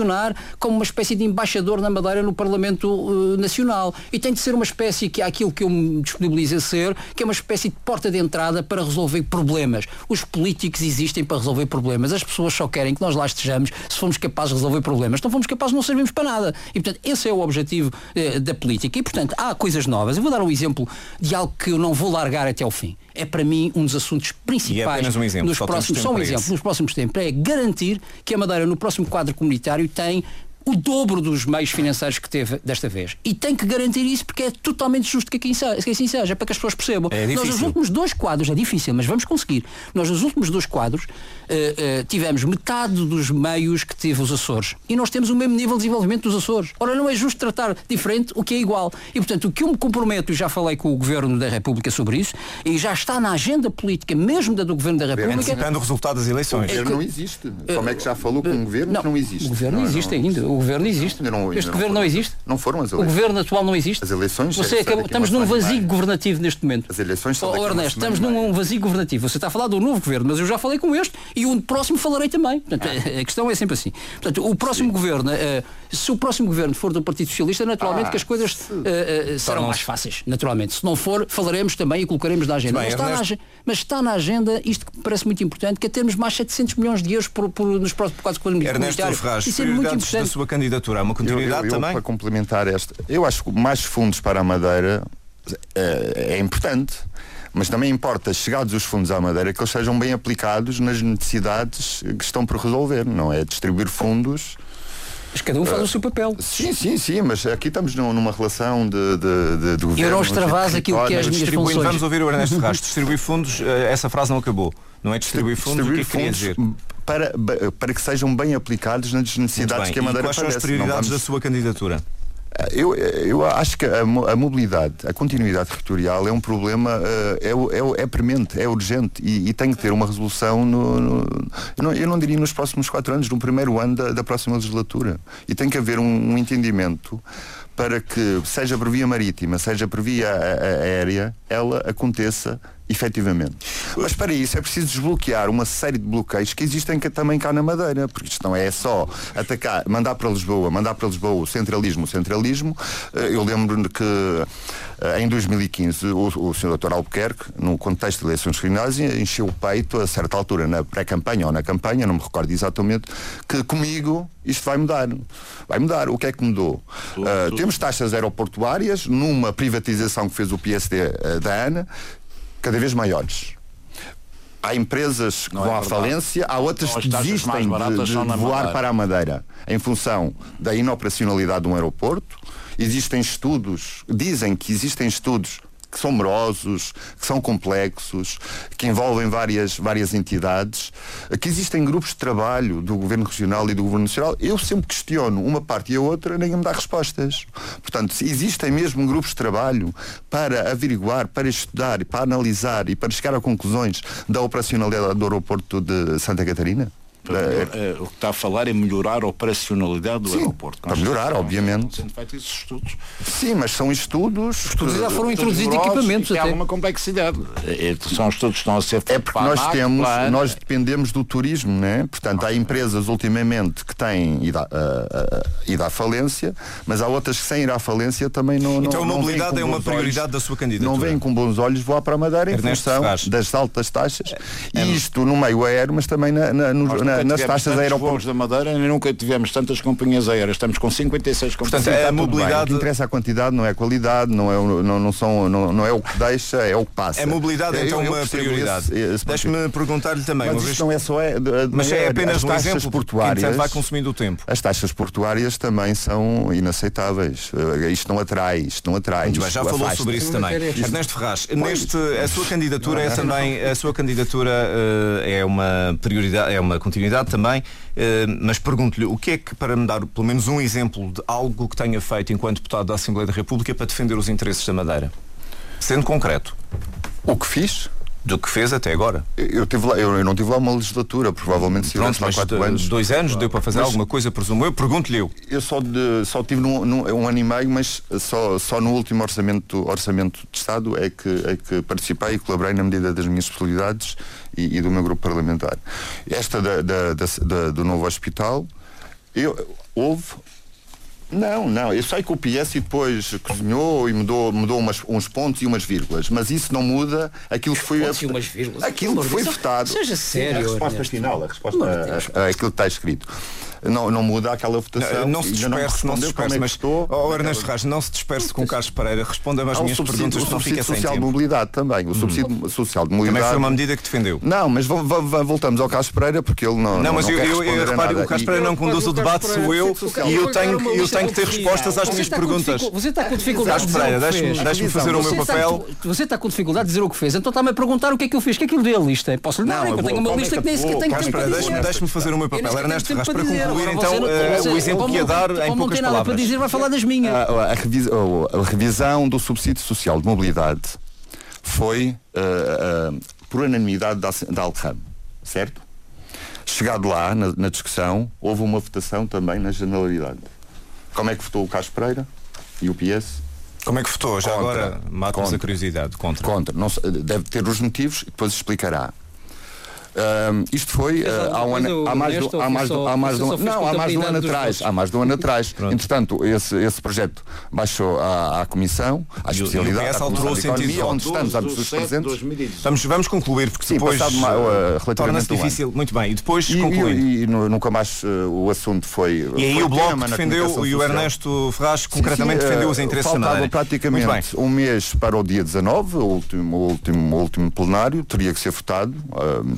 como uma espécie de embaixador na Madeira no Parlamento uh, Nacional. E tem de ser uma espécie que é aquilo que eu me disponibilizo a ser, que é uma espécie de porta de entrada para resolver problemas. Os políticos existem para resolver problemas. As pessoas só querem que nós lá estejamos se formos capazes de resolver problemas. Não fomos capazes, não servimos para nada. E, portanto, esse é o objetivo uh, da política. E, portanto, há coisas novas. Eu vou dar um exemplo de algo que eu não vou largar até ao fim. É para mim um dos assuntos principais e é um exemplo, nos próximos, só um exemplo, nos próximos tempos, é garantir que a Madeira no próximo quadro comunitário tem o dobro dos meios financeiros que teve desta vez. E tem que garantir isso porque é totalmente justo que, que assim seja, para que as pessoas percebam. É Nós nos últimos dois quadros, é difícil, mas vamos conseguir. Nós nos últimos dois quadros uh, uh, tivemos metade dos meios que teve os Açores. E nós temos o mesmo nível de desenvolvimento dos Açores. Ora, não é justo tratar diferente o que é igual. E, portanto, o que eu me comprometo, e já falei com o Governo da República sobre isso, e já está na agenda política mesmo da do Governo da República... Antecipando o resultado das eleições. O Governo não existe. Como é que já falou com o Governo não, que não existe? O Governo não, existe não, ainda. O Governo existe. Não, este Governo não, existe? Não foram as eleições. O Governo atual não existe? As eleições... Você acabou, estamos num vazio governativo neste momento. As eleições são oh, Ernesto, estamos num vazio governativo. Você está a falar do novo Governo, mas eu já falei com este e o próximo falarei também. Portanto, ah. A questão é sempre assim. Portanto, o próximo Sim. Governo, uh, se o próximo Governo for do Partido Socialista, naturalmente ah, que as coisas uh, uh, serão mais fáceis. Naturalmente. Se não for, falaremos também e colocaremos na agenda. Bem, mas, está na, mas, está na, agenda isto que me parece muito importante, que é termos mais 700 milhões de euros por, por, nos próximos quatro anos Ernesto Ferraz, Isso é muito importante. Sua candidatura. Há uma continuidade eu, eu, eu, também? Para complementar esta, eu acho que mais fundos para a Madeira é, é importante mas também importa, chegados os fundos à Madeira, que eles sejam bem aplicados nas necessidades que estão por resolver, não é distribuir fundos. Mas cada um faz uh, o seu papel. Sim, sim, sim, mas aqui estamos numa relação de, de, de, de governo. Eu não extravas aquilo que é as minhas funções. Vamos ouvir o Ernesto Rastro. Distribuir fundos, eh, essa frase não acabou. Não é distribuir fundos, distribuir o que é que dizer? Para, para que sejam bem aplicados nas necessidades que a Madeira e quais são as prioridades vamos... da sua candidatura? Eu, eu acho que a, a, mobilidade, a continuidade territorial é um problema, é, é, é premente, é urgente e, e, tem que ter uma resolução, no, no eu, não, eu, não, diria nos próximos quatro anos, no primeiro ano da, da próxima legislatura. E tem que haver um, um entendimento para que, seja por via marítima, seja por via aérea, ela aconteça efetivamente. Mas para isso é preciso desbloquear uma série de bloqueios que existem também cá na Madeira, porque isto não é só atacar, mandar para Lisboa, mandar para Lisboa o centralismo, o centralismo. Eh, eu lembro que eh, em 2015 o, o Sr. Dr. Albuquerque, no contexto de eleições regionais, encheu o peito a certa altura, na pré-campanha ou na campanha, não me recordo exatamente, que comigo isto vai mudar. Vai mudar. O que é que mudou? Uh, temos taxas aeroportuárias numa privatização que fez o PSD uh, da ANA, cada vez maiores. Há empresas que não vão é à falência, há outras que desistem de, de voar para a Madeira em função da inoperacionalidade de um aeroporto. Existem estudos, dizem que existem estudos que são morosos, que são complexos, que envolvem várias, várias entidades, que existem grupos de trabalho do Governo Regional e do Governo Nacional. Eu sempre questiono uma parte e a outra, ninguém me dá respostas. Portanto, existem mesmo grupos de trabalho para averiguar, para estudar, para analisar e para chegar a conclusões da operacionalidade do aeroporto de Santa Catarina? Uh, o que está a falar é melhorar a operacionalidade do Sim, aeroporto. para melhorar, obviamente. Sendo feitos esses estudos. Sim, mas são estudos. Estudos já foram introduzidos equipamentos e Tem até. alguma complexidade. É, são estudos que estão a ser É feitos porque para a nós temos, para nós dependemos do turismo, né? Portanto, há empresas ultimamente que têm ido à, a- a- ido à falência, mas há outras que sem ir à falência também não. Então não, a mobilidade é uma prioridade olhos- da sua candidatura. Não vêm com bons olhos voar para a Madeira em Ernesto função das altas taxas. E isto no meio aéreo, mas também na- na- nos- Nós na- nas taxas voos da Madeira e nunca tivemos tantas companhias aéreas. Estamos com 56 companhias. Portanto, é a tudo bem. mobilidade- O que interessa é a quantidade, não é a qualidade, não é, o- não, não, são, não, não é o que deixa, é o que passa. É mobilidade então eu uma prioridade. Deixe-me perguntar-lhe também, Mas isto não é só é, mas é apenas as um taxas exemplo, portuárias. vai consumindo o tempo. As taxas portuárias também são inaceitáveis. Eh, Isto não atrai, isto não atrai. Muito bem, já falou afasta. sobre isso também. Ernesto Ferraz, neste, a sua candidatura é também, a sua candidatura eh, é uma prioridade, é uma continuidade também, eh, mas pergunto-lhe o que é que, para me dar pelo menos um exemplo de algo que tenha feito enquanto deputado da Assembleia da República para defender os interesses da Madeira? Sendo concreto, O que fiz? Do que fez até agora. Eu, tive lá, eu, eu não tive lá uma legislatura, provavelmente se Pronto, mas quatro anos. dois anos deu para fazer Mas- alguma coisa, presumo eu. Pergunto-lhe eu. Eu só, de- só tive num, num- um ano e meio, mas só, só no último orçamento, orçamento de Estado é que, é que participei e colaborei na medida das minhas possibilidades e, e do meu grupo parlamentar. Esta da- da- da- do novo hospital, eu, houve. Não, não, eu sei que o PS e depois cozinhou e mudou, mudou umas- uns pontos e umas vírgulas, mas isso não muda aquilo que foi. Pontos e umas vírgulas? Aquilo que foi votado. Seja sério, A resposta final, a resposta a- a- aquilo que está escrito. Não, não muda aquela votação. Não se Ainda me disperse, não se respondeu como disperse, é que mas estou. oh, Ernesto Ferraz, não se disperse com o Carlos Pereira, responda-me às minhas subsídio, perguntas, o não subsídio social de mobilidade também. O subsídio social de mobilidade. Também foi uma medida que defendeu. Não, mas vo- vo- vo- voltamos ao Carlos Pereira porque ele não. Não, mas eu, quer eu, eu nada. o Carlos Pereira não conduz o debate, sou eu e eu tenho, que- eu tenho que ter respostas às minhas perguntas. Você está com dificuldade de Carlos Pereira, que deixe-me fazer o meu papel. Você está com dificuldade de dizer o que fez, então está-me a perguntar o que é que eu fiz, o que é que eu lhe dei a lista? Posso lhe dar, Não, que eu tenho uma lista que que nem sequer tenho Pereira, dizer. deixe-me fazer o meu papel. Ernesto tempo para dizer. Concluir então você eh, o exemplo que ia dar em não poucas tem nada para palavras. dizer, vai falar das minhas. A, a revisa- a revisão do subsídio social de mobilidade foi ah, ah, por unanimidade da, da Alcam, certo? Chegado lá, na, na discussão, houve uma votação também na generalidade. Como é que votou o Carlos Pereira e o PS? Como é que votou? Já Contra. agora mata-nos a curiosidade. Contra. Contra. Não deve ter os motivos e depois explicará. Ahm, isto foi ah, há, um ano, há mais do, há mais do, há mais do, fez não, há mais de um ano atrás, há mais de um ano atrás. Entretanto, esse, esse projeto baixou à, à comissão, à E o- e o especialidade, à Comissão de sentido Economia, de onde estamos, 12 de presentes. 2018. Vamos, vamos concluir, porque Sim, depois uma- uh, eh, relativamente torna-se um difícil. Muito bem, e depois E, e, e nu- nunca mais uh, o assunto foi. E aí foi o Bloco defendeu e o. Ernesto Ferraz concretamente defendeu eh, os interesses da faltava praticamente um mês para o dia 19, o último, último, último plenário, teria que ser votado,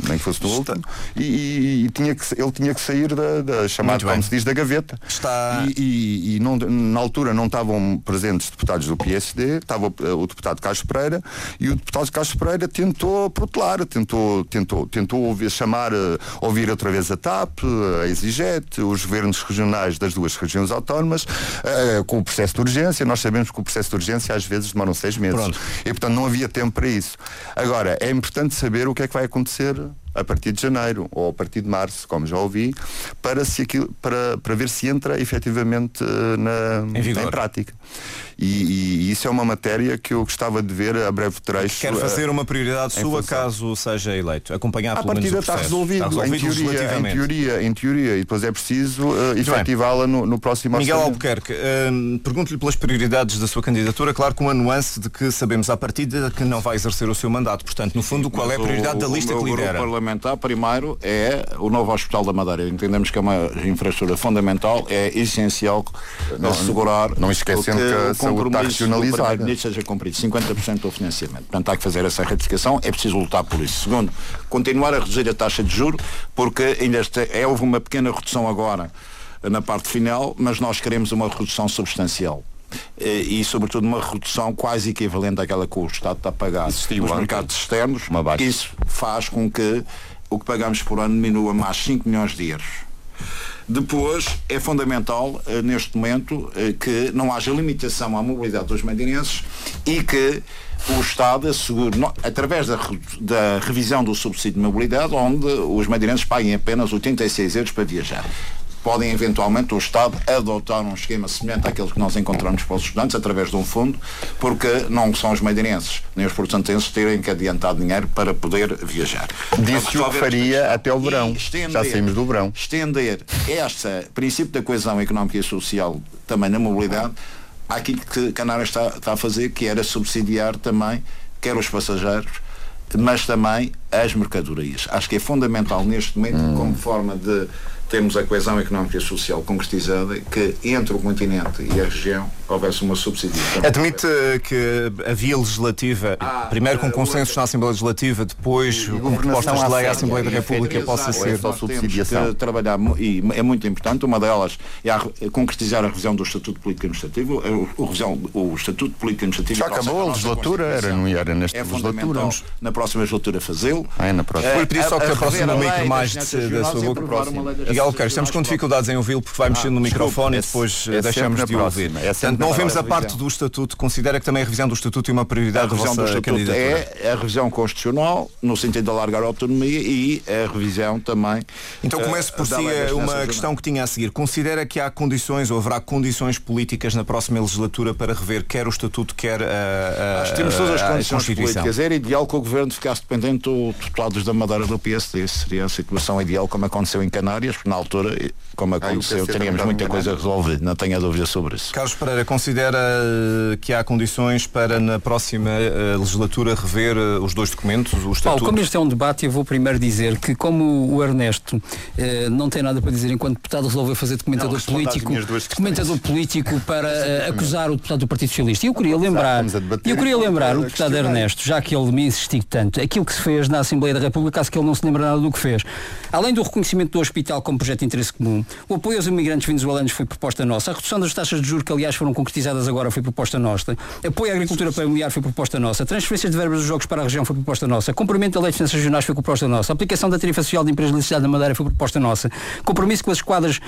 nem fosse último, e, e- e tinha que, ele tinha que sair da, da chamada, como se diz, da gaveta. Está- E, e- não- na altura não estavam presentes deputados do PSD, estava eh, o deputado Carlos Pereira, e o deputado Carlos Pereira tentou protelar, tentou, tentou, tentou ouvir, chamar, eh, ouvir outra vez a TAP, a EasyJet, os governos regionais das duas regiões autónomas, eh, com o processo de urgência. Nós sabemos que o processo de urgência às vezes demora seis meses. Pronto. E portanto não havia tempo para isso. Agora, é importante saber o que é que vai acontecer a partir de janeiro ou a partir de março, como já ouvi, para, se aquilo, para, para ver se entra efetivamente eh, na, Em vigor. prática. E, e isso é uma matéria que eu gostava de ver a breve trecho. Quer eh, fazer uma prioridade em sua função. caso seja eleito? Acompanhar menos partida o está resolvido, Está resolvido em, teoria, em teoria, em teoria, e depois é preciso eh, efetivá-la no, no próximo Miguel orçamento. Albuquerque, hum, pergunto-lhe pelas prioridades da sua candidatura, claro com uma nuance de que sabemos à partida que não vai exercer o seu mandato. Portanto, no fundo, qual é a prioridade o- da lista o que lidera? Grupo parlamentar, primeiro, é o novo Hospital da Madeira. Entendemos que é uma infraestrutura fundamental, é essencial Não- assegurar não esquecendo que a o saúde está compromisso do seja cumprido, 50% do financiamento. Portanto, há que fazer essa retificação, é preciso lutar por isso. Segundo, continuar a reduzir a taxa de juro, porque ainda este- é, houve uma pequena redução agora na parte final, mas nós queremos uma redução substancial. Eh, e sobretudo uma redução quase equivalente àquela que o Estado está a pagar nos mercados externos. Isso faz com que o que pagamos por ano diminua mais 5 milhões de euros. Depois, é fundamental, eh, neste momento, eh, que não haja limitação à mobilidade dos madeirenses e que o Estado assegure, através da, da revisão do subsídio de mobilidade, onde os madeirenses paguem apenas 86 euros para viajar. Podem, eventualmente, o Estado adotar um esquema semelhante àquele que nós encontramos para os estudantes, através de um fundo, porque não são os madeirenses nem os portantenses terem que adiantar dinheiro para poder viajar. Disse o que faria até o verão. estender- Já saímos do verão. estender este princípio da coesão económica e social também na mobilidade àquilo que Canárias está, está a fazer, que era subsidiar também, quer os passageiros, mas também as mercadorias. Acho que é fundamental neste momento, Hum. como forma de termos a coesão económica e social concretizada, que entre o continente e a região houvesse uma subsidiação. Admite que a via legislativa, Ah, primeiro com eh, consensos na Assembleia Legislativa, depois com propostas de lei à Assembleia da a República possa é ser. só subsidiação. que trabalhar e é muito importante. Uma delas é a, é concretizar a revisão do Estatuto Político Administrativo, o, o, revisão, o Estatuto Político Administrativo. Já próxima- acabou a nossa legislatura, era, não era nesta É legislatura. na próxima legislatura fazê-lo. Ah, é na próxima. Vou-lhe pedir só que A- a aproxime o rever a micro mais de- da sua boca. Miguel Alqueires, estamos com dificuldades em ouvi-lo porque vai mexendo no desculpe, microfone é e depois é eh, deixamos de ouvir. próxima, é não ouvimos a parte do Estatuto. Considera que também a revisão do Estatuto é uma A prioridade da revisão do vossa Estatuto candidatura? é a revisão constitucional, no sentido de alargar a autonomia, e a revisão também. Então eh, começo por da si eh, uma questão que tinha a seguir. Considera que há condições ou haverá condições políticas na próxima legislatura para rever quer o Estatuto, quer a, a, Nós temos todas as a condições Constituição? políticas. Era ideal que o governo ficasse dependente do deputados da Madeira do PSD. Seria a situação ideal, como aconteceu em Canárias, porque na altura, como Ah, aconteceu, PSD teríamos muita coisa resolvida. Não tenho a dúvida sobre isso. Carlos Pereira, considera eh, que há condições para na próxima eh, legislatura rever eh, os dois documentos, o Paulo, Estatuto? como este é um debate, eu vou primeiro dizer que como o Ernesto não tem nada para dizer enquanto deputado resolveu fazer documentador Não, político, documentador político para acusar o deputado do Partido Socialista. E eu queria lembrar, eu queria lembrar o deputado. Ernesto, já que ele me insistiu tanto, aquilo que se fez na Assembleia da República, caso que ele não se lembra nada do que fez. Além do reconhecimento do hospital como projeto de interesse comum, o apoio aos imigrantes venezuelanos foi proposta nossa, a redução das taxas de juros que aliás foram concretizadas agora foi proposta nossa, apoio à agricultura familiar foi proposta nossa, transferências de verbas dos jogos para a região foi proposta nossa, cumprimento da lei de finanças regionais foi proposta nossa, aplicação da tarifa social de empresas eletricidade da Madeira foi proposta nossa, compromisso com as esquadras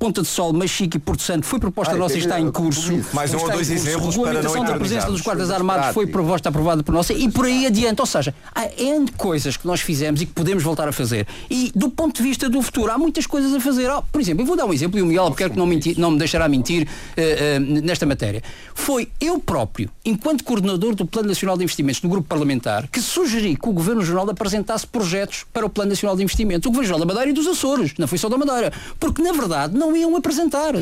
Ponta de Sol, Machique e Porto Santo foi proposta Ai, nossa e está em curso. Mais um ou dois exemplos para não Regulamentação da presença dos guardas armados foi proposta, aprovada por nossa e por aí adiante. Ou seja, há N coisas que nós fizemos e que podemos voltar a fazer. E do ponto de vista do futuro, há muitas coisas a fazer. Oh, por exemplo, eu vou dar um exemplo e o Miguel Albuquerque não, mentir, não me deixará mentir eh, eh, nesta matéria. Foi eu próprio, enquanto coordenador do Plano Nacional de Investimentos do Grupo Parlamentar, que sugeri que o Governo Regional apresentasse projetos para o Plano Nacional de Investimentos. O Governo Regional da Madeira e dos Açores, não foi só da Madeira. Porque, na verdade, não iam apresentar.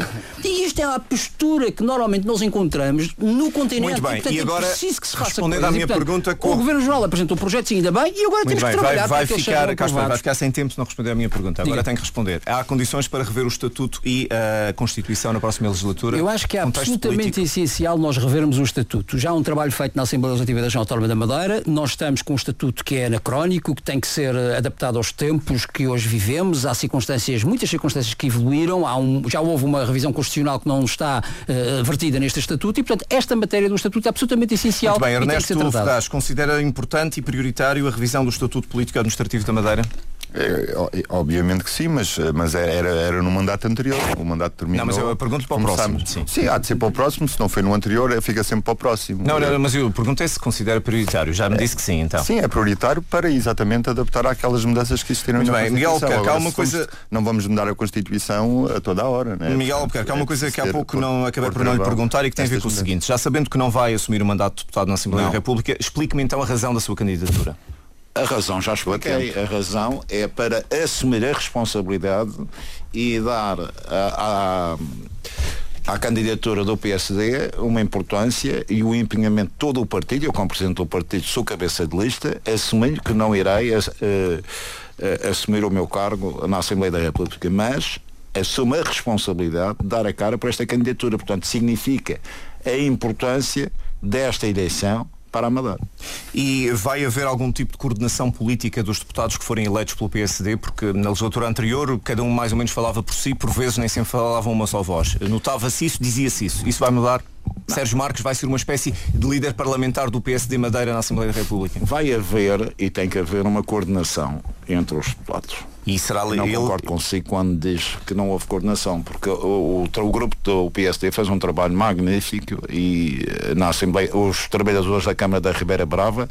E isto é a postura que normalmente nós encontramos no continente. Muito bem. portanto, E agora, é preciso que se faça respondendo coisas. à minha E, portanto, pergunta, O com- Governo Regional apresentou projetos ainda bem e agora Muito temos bem, que vai, trabalhar vai eles ficar, vai ficar sem tempo se não responder à minha pergunta. Agora Diga. tem que responder. Há condições para rever o Estatuto e a Constituição na próxima legislatura? Eu acho que é absolutamente político. essencial nós revermos o Estatuto. Já há um trabalho feito na Assembleia Legislativa da Região Autónoma da Madeira. Nós estamos com um Estatuto que é anacrónico, que tem que ser eh, adaptado aos tempos que hoje vivemos. Há circunstâncias, muitas circunstâncias que evoluíram. Há um, já houve uma revisão constitucional que não está eh, vertida neste Estatuto e, portanto, esta matéria do Estatuto é absolutamente essencial Muito bem, Ernesto. Ferraz, considera importante e prioritário a revisão do Estatuto Político Administrativo da Madeira? É, ó- obviamente que sim, mas, mas era, era, no mandato anterior. O mandato terminou. Não, mas eu pergunto para o próximo, sim. há de ser para o próximo. Se não foi no anterior, é- fica sempre para o próximo. Não, não, mas eu perguntei se considera prioritário. Já me disse que sim, então. Sim, é prioritário para exatamente adaptar àquelas mudanças que existiram Muito na bem, Miguel. Albuquerque, há Agora, uma se formos- coisa- Não vamos mudar a Constituição a toda a hora, né? Miguel Albuquerque, há é uma coisa que há pouco ter- não acabei por não lhe perguntar e que tem a ver com o seguinte. Já sabendo que não vai assumir o mandato de deputado na Assembleia Não. da República, explique-me então a razão da sua candidatura. A razão, já expliquei, a razão é para assumir a responsabilidade e dar a- a- à candidatura do PSD uma importância e o empenhamento de todo o partido, eu como Presidente do partido sou cabeça de lista, assumir que não irei eh, eh, assumir o meu cargo na Assembleia da República, mas assumo a responsabilidade de dar a cara para esta candidatura. Portanto, significa a importância desta eleição para a Madeira. E vai haver algum tipo de coordenação política dos deputados que forem eleitos pelo PSD? Porque na legislatura anterior cada um mais ou menos falava por si, por vezes nem sempre falavam uma só voz. Notava-se isso, dizia-se isso. Isso vai mudar? Sérgio Marques vai ser uma espécie de líder parlamentar do PSD Madeira na Assembleia da República? Vai haver e tem que haver uma coordenação entre os deputados. E será não ele... concordo consigo quando diz que não houve coordenação, porque o, o, o, grupo do PSD fez um trabalho magnífico e eh, na Assembleia, os trabalhadores da Câmara da Ribeira Brava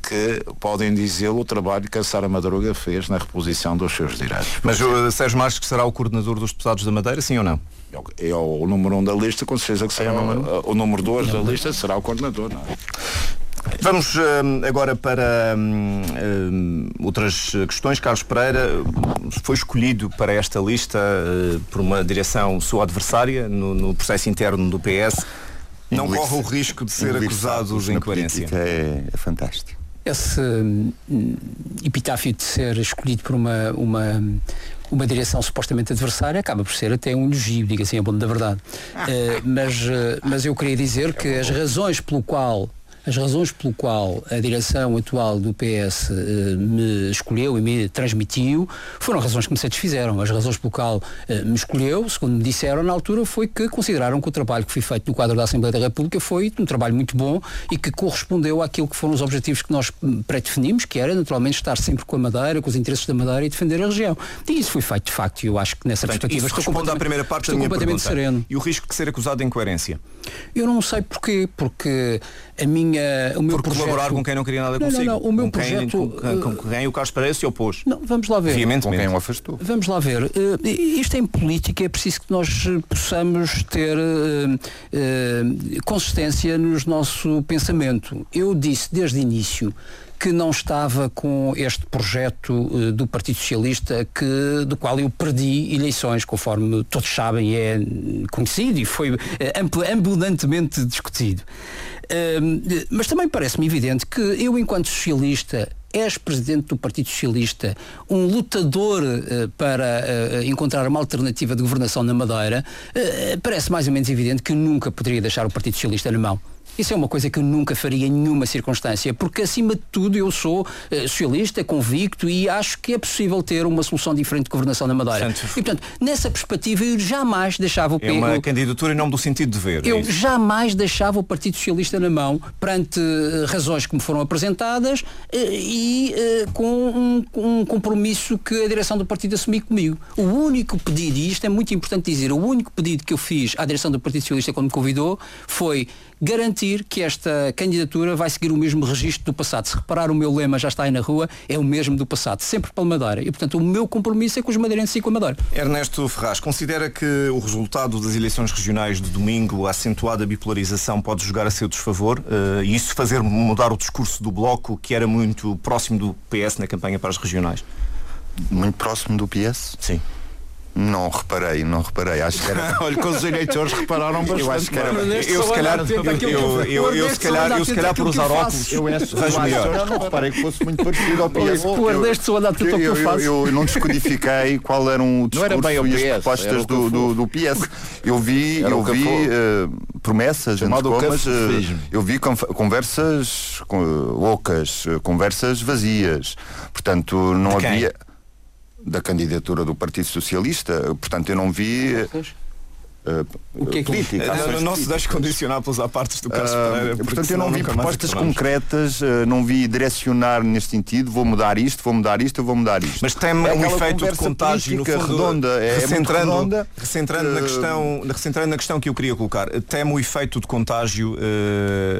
que podem dizê-lo o trabalho que a Sara Madruga fez na reposição dos seus direitos. Mas o Sérgio Marques que será o coordenador dos deputados da Madeira, sim ou não? É, é o número um da lista, com certeza que será é o, número, o número dois da lista será o coordenador. Não é? Vamos uh, agora para uh, outras questões. Carlos Pereira foi escolhido para esta lista uh, por uma direção sua adversária no, no processo interno do PS. Não corre o risco de ser acusado de incoerência. É, é fantástico. Esse hum, epitáfio de ser escolhido por uma, uma uma direção supostamente adversária acaba por ser até um elogio, diga assim, a bom da verdade. Uh, mas, uh, mas eu queria dizer que as razões pelo qual as razões pelo qual a direção atual do PS eh, me escolheu e me transmitiu foram razões que me satisfizeram. As razões pelo qual eh, me escolheu, segundo me disseram na altura, foi que consideraram que o trabalho que foi feito no quadro da Assembleia da República foi um trabalho muito bom e que correspondeu àquilo que foram os objetivos que nós pré-definimos, que era naturalmente estar sempre com a Madeira, com os interesses da Madeira e defender a região. E isso foi feito de facto e eu acho que nessa Portanto, perspectiva isso estou completamente, à primeira parte estou da minha completamente pergunta. sereno. E o risco de ser acusado de incoerência? Eu não sei porquê, porque a minha, o meu Por projeto... colaborar com quem não queria nada não, consigo. Não, não, o meu com projeto... Quem, com, com, quem o Carlos Pereira se opôs. Não, vamos lá ver. Com quem o afastou. Vamos lá ver. Uh, isto em política é preciso que nós possamos ter uh, uh, consistência no nosso pensamento. Eu disse desde o início que não estava com este projeto uh, do Partido Socialista que, do qual eu perdi eleições, conforme todos sabem é conhecido e foi uh, abundantemente discutido. Mas também parece-me evidente que eu, enquanto socialista, ex-presidente do Partido Socialista, um lutador uh, para uh, encontrar uma alternativa de governação na Madeira, parece mais ou menos evidente que nunca poderia deixar o Partido Socialista na mão. Isso é uma coisa que eu nunca faria em nenhuma circunstância, porque acima de tudo eu sou uh, socialista, convicto e acho que é possível ter uma solução diferente de governação na Madeira. Santo. E portanto, nessa perspectiva eu jamais deixava o É uma candidatura em nome do sentido de ver. Eu é jamais deixava o Partido Socialista na mão perante uh, razões que me foram apresentadas uh, e com um, um, compromisso que a direção do partido assumiu comigo. O único pedido, e isto é muito importante dizer, o único pedido que eu fiz à direção do Partido Socialista quando me convidou foi garantir que esta candidatura vai seguir o mesmo registro do passado. Se reparar, o meu lema já está aí na rua, é o mesmo do passado, sempre para a Madeira. E, portanto, o meu compromisso é com os madeirenses e com a Madeira. Ernesto Ferraz, considera que o resultado das eleições regionais de domingo, a acentuada bipolarização, pode jogar a seu desfavor uh, e isso fazer mudar o discurso do Bloco, que era muito próximo do PS na campanha para as regionais? Muito próximo do PS? Sim. Não reparei, não reparei. Acho que era. Olha, com os eleitores repararam bastante. Eu acho que era. Eu se calhar, eu, eu, eu, se calhar, eu se calhar por usar óculos. Eu vejo melhor. Eu não reparei que fosse muito parecido ao PS. O Ernesto só anda tudo o que eu faço. Eu não descodifiquei qual era o discurso e as propostas do, do, do PS. Eu vi, eu vi promessas, entre comas, eu vi conversas loucas, conversas vazias. Portanto, não havia da candidatura do Partido Socialista. Portanto, eu não vi. Uh, o que é crítica? Não, não se deixe condicionar pelos apartes do Carlos uh, Pereira. Portanto, eu não vi propostas concretas, uh, não vi direcionar neste sentido, vou mudar isto, vou mudar isto, eu vou mudar isto. Mas tem é um efeito de contágio no fundo, redonda, é, recentrando, é redonda. Recentrando, na questão, recentrando na questão que eu queria colocar, teme o efeito de contágio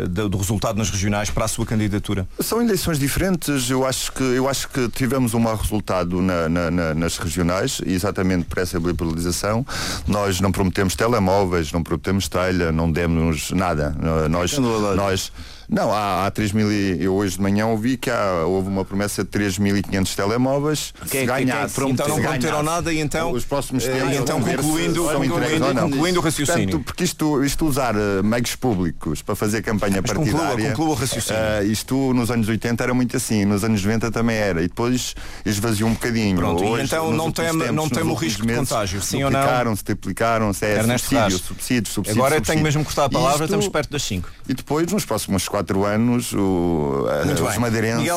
do, do resultado nas regionais para a sua candidatura? São eleições diferentes, eu acho que, eu acho que tivemos um mau resultado na, na, na, nas regionais, exatamente por essa liberalização. Nós não prometemos telemóveis, não prometemos telha, não demos nada. Nós, nós não, há, há 3 mil e, eu hoje de manhã ouvi que há, houve uma promessa de 3.500 telemóveis. Que é, ganhar, que, que, então não prometeram nada e então, os próximos tempos, e então concluindo, concluindo, concluindo o raciocínio. Portanto, porque isto, isto usar uh, meios públicos para fazer campanha Mas partidária. Conclua, conclua o raciocínio. Uh, isto nos anos 80 era muito assim, nos anos 90 também era. E depois esvaziou um bocadinho. Pronto, Hoje, então não tem, tempos, não tem o risco de contágio, sim ou não? Duplicaram-se, triplicaram-se, é subsídios, subsídios, subsídios. Agora tenho mesmo que cortar a palavra, isto, estamos perto das 5. E depois, nos próximos 4 quatro anos o, Muito os madeirenses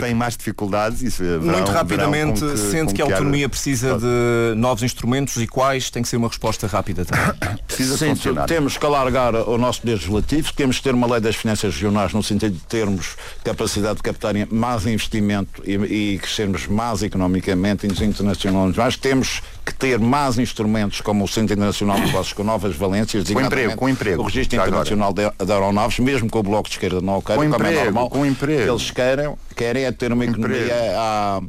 têm mais dificuldades. Isso verão- Muito verão rapidamente, com sente que a autonomia precisa de novos instrumentos e quais tem que ser uma resposta rápida também. precisa Sim, funcionar. temos que alargar o nosso legislativo, temos que ter uma lei das finanças regionais no sentido de termos capacidade de captarem mais investimento e, e crescermos mais economicamente e internacionalmente. Mas temos que ter mais instrumentos como o Centro Internacional de Negócios com novas valências, Com emprego, com emprego, o Registro. Internacional de, de Aeronaves, mesmo que o Bloco de Esquerda não o queira, Com é emprego, normal, com emprego. eles querem, querem é ter uma economia Emprego. à,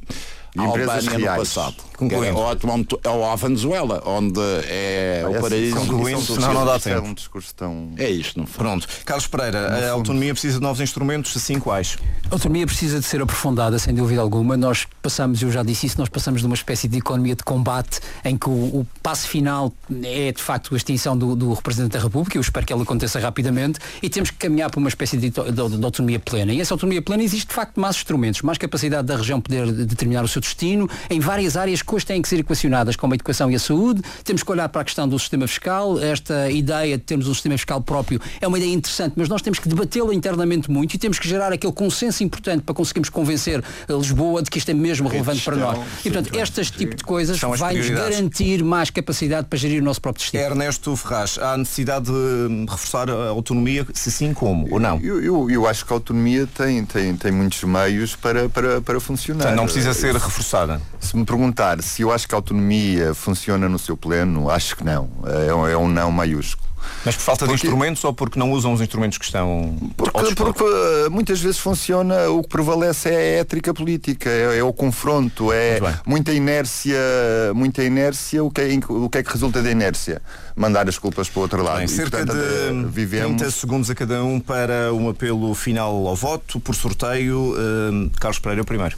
à Albânia no reais. passado. Concluindo. É, ou, à- ou à Venezuela, onde é o paraíso. concluindo, senão não dá é tempo. um discurso tão... É isto, no fundo. Pronto. Carlos Pereira, a autonomia precisa de novos instrumentos, assim quais? A autonomia precisa de ser aprofundada, sem dúvida alguma. Nós passamos, eu já disse isso, nós passamos de uma espécie de economia de combate em que o, o passo final é de facto a extinção do, do representante da República, eu espero que ela aconteça rapidamente, e temos que caminhar para uma espécie de, de- de autonomia plena. E essa autonomia plena existe de facto mais instrumentos, mais capacidade da região poder determinar o seu destino em várias áreas que hoje têm que ser equacionadas, como a educação e a saúde. Temos que olhar para a questão do sistema fiscal. Esta ideia de termos um sistema fiscal próprio é uma ideia interessante, mas nós temos que debatê-la internamente muito e temos que gerar aquele consenso importante para conseguirmos convencer a Lisboa de que isto é mesmo relevante para nós. E portanto, este tipo de coisas vai-nos garantir mais capacidade para gerir o nosso próprio destino. Ernesto Ferraz, há necessidade de hum, reforçar a autonomia, se sim, como ou não? Eu, eu, eu acho que a autonomia tem, tem, tem muitos meios para, para, para funcionar. Portanto, não precisa ser reforçada. Se me perguntar se eu acho que a autonomia funciona no seu pleno, acho que não. É, um- é um não maiúsculo. Mas por falta de Porque- instrumentos ou porque não usam os instrumentos que estão Porque, porque, uh, muitas vezes funciona, o que prevalece é a étrica política, é, é o confronto, é muita inércia, muita inércia, o que, é, o que é que resulta da inércia? Mandar as culpas para o outro lado. Bem, E, cerca portanto, de uh, vivemos 30 segundos a cada um para um apelo final ao voto, por sorteio. hum, Carlos Pereira, o primeiro.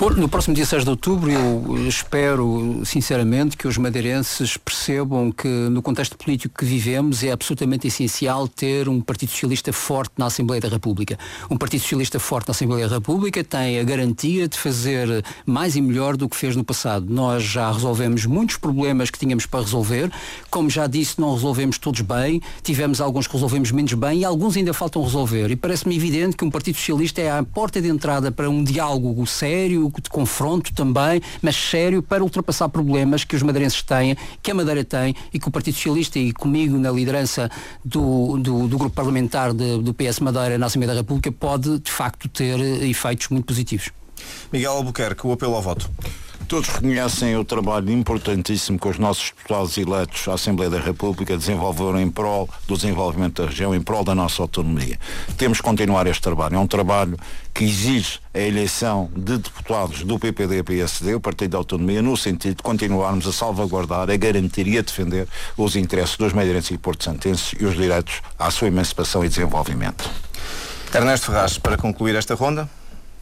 No próximo dia 6 de outubro eu espero sinceramente que os madeirenses percebam que no contexto político que vivemos é absolutamente essencial ter um Partido Socialista forte na Assembleia da República. Um Partido Socialista forte na Assembleia da República tem a garantia de fazer mais e melhor do que fez no passado. Nós já resolvemos muitos problemas que tínhamos para resolver. Como já disse, não resolvemos todos bem. Tivemos alguns que resolvemos menos bem e alguns ainda faltam resolver. E parece-me evidente que um Partido Socialista é a porta de entrada para um diálogo sério, de confronto também, mas sério para ultrapassar problemas que os madeirenses têm, que a Madeira tem e que o Partido Socialista e comigo na liderança do, do, do grupo parlamentar de- do PS Madeira na Assembleia da República pode de facto ter eh, efeitos muito positivos. Miguel Albuquerque, o apelo ao voto. Todos reconhecem o trabalho importantíssimo que os nossos deputados eleitos à Assembleia da República desenvolveram em prol do desenvolvimento da região, em prol da nossa autonomia. Temos que continuar este trabalho. É um trabalho que exige a eleição de deputados do PPD e PSD, o Partido da Autonomia, no sentido de continuarmos a salvaguardar, a garantir e a defender os interesses dos madeirenses e porto-santenses e os direitos à sua emancipação e desenvolvimento. Ernesto Ferraz, para concluir esta ronda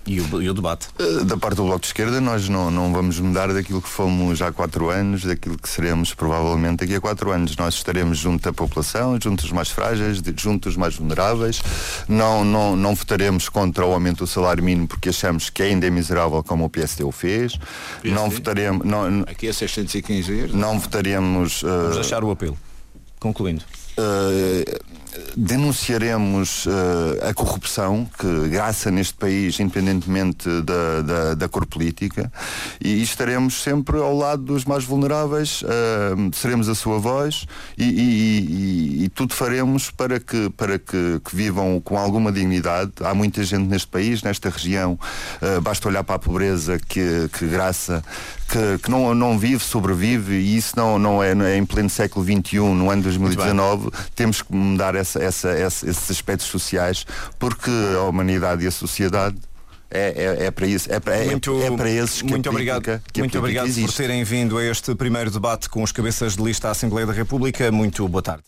e o, e o debate. Uh, Da parte do Bloco de Esquerda, nós não, não vamos mudar daquilo que fomos há quatro anos, daquilo que seremos provavelmente daqui a quatro anos. Nós estaremos junto da população, junto dos mais frágeis, junto dos mais vulneráveis. Não, não, não votaremos contra o aumento do salário mínimo porque achamos que ainda é miserável como o PSD o fez. Não votaremos. Não, não- Aqui é 615 euros. não votaremos. uh, Vamos deixar o apelo. Concluindo. Uh, denunciaremos uh, a corrupção que graça neste país, independentemente da, da, da cor política, e estaremos sempre ao lado dos mais vulneráveis, uh, seremos a sua voz e, e- e- e tudo faremos para que, para que, que vivam com alguma dignidade. Há muita gente neste país, nesta região, uh, basta olhar para a pobreza que, que graça, que, que não, não vive, sobrevive, e isso não, não, é, não é em pleno século XXI, no ano 2019, temos que mudar essa, essa, essa- esses aspectos sociais, porque a humanidade e a sociedade é, é, é para isso, é para, é, Muito, é para esses que muito obrigado, que muito obrigado por terem vindo a este primeiro debate com os cabeças de lista à Assembleia da República. Muito boa tarde.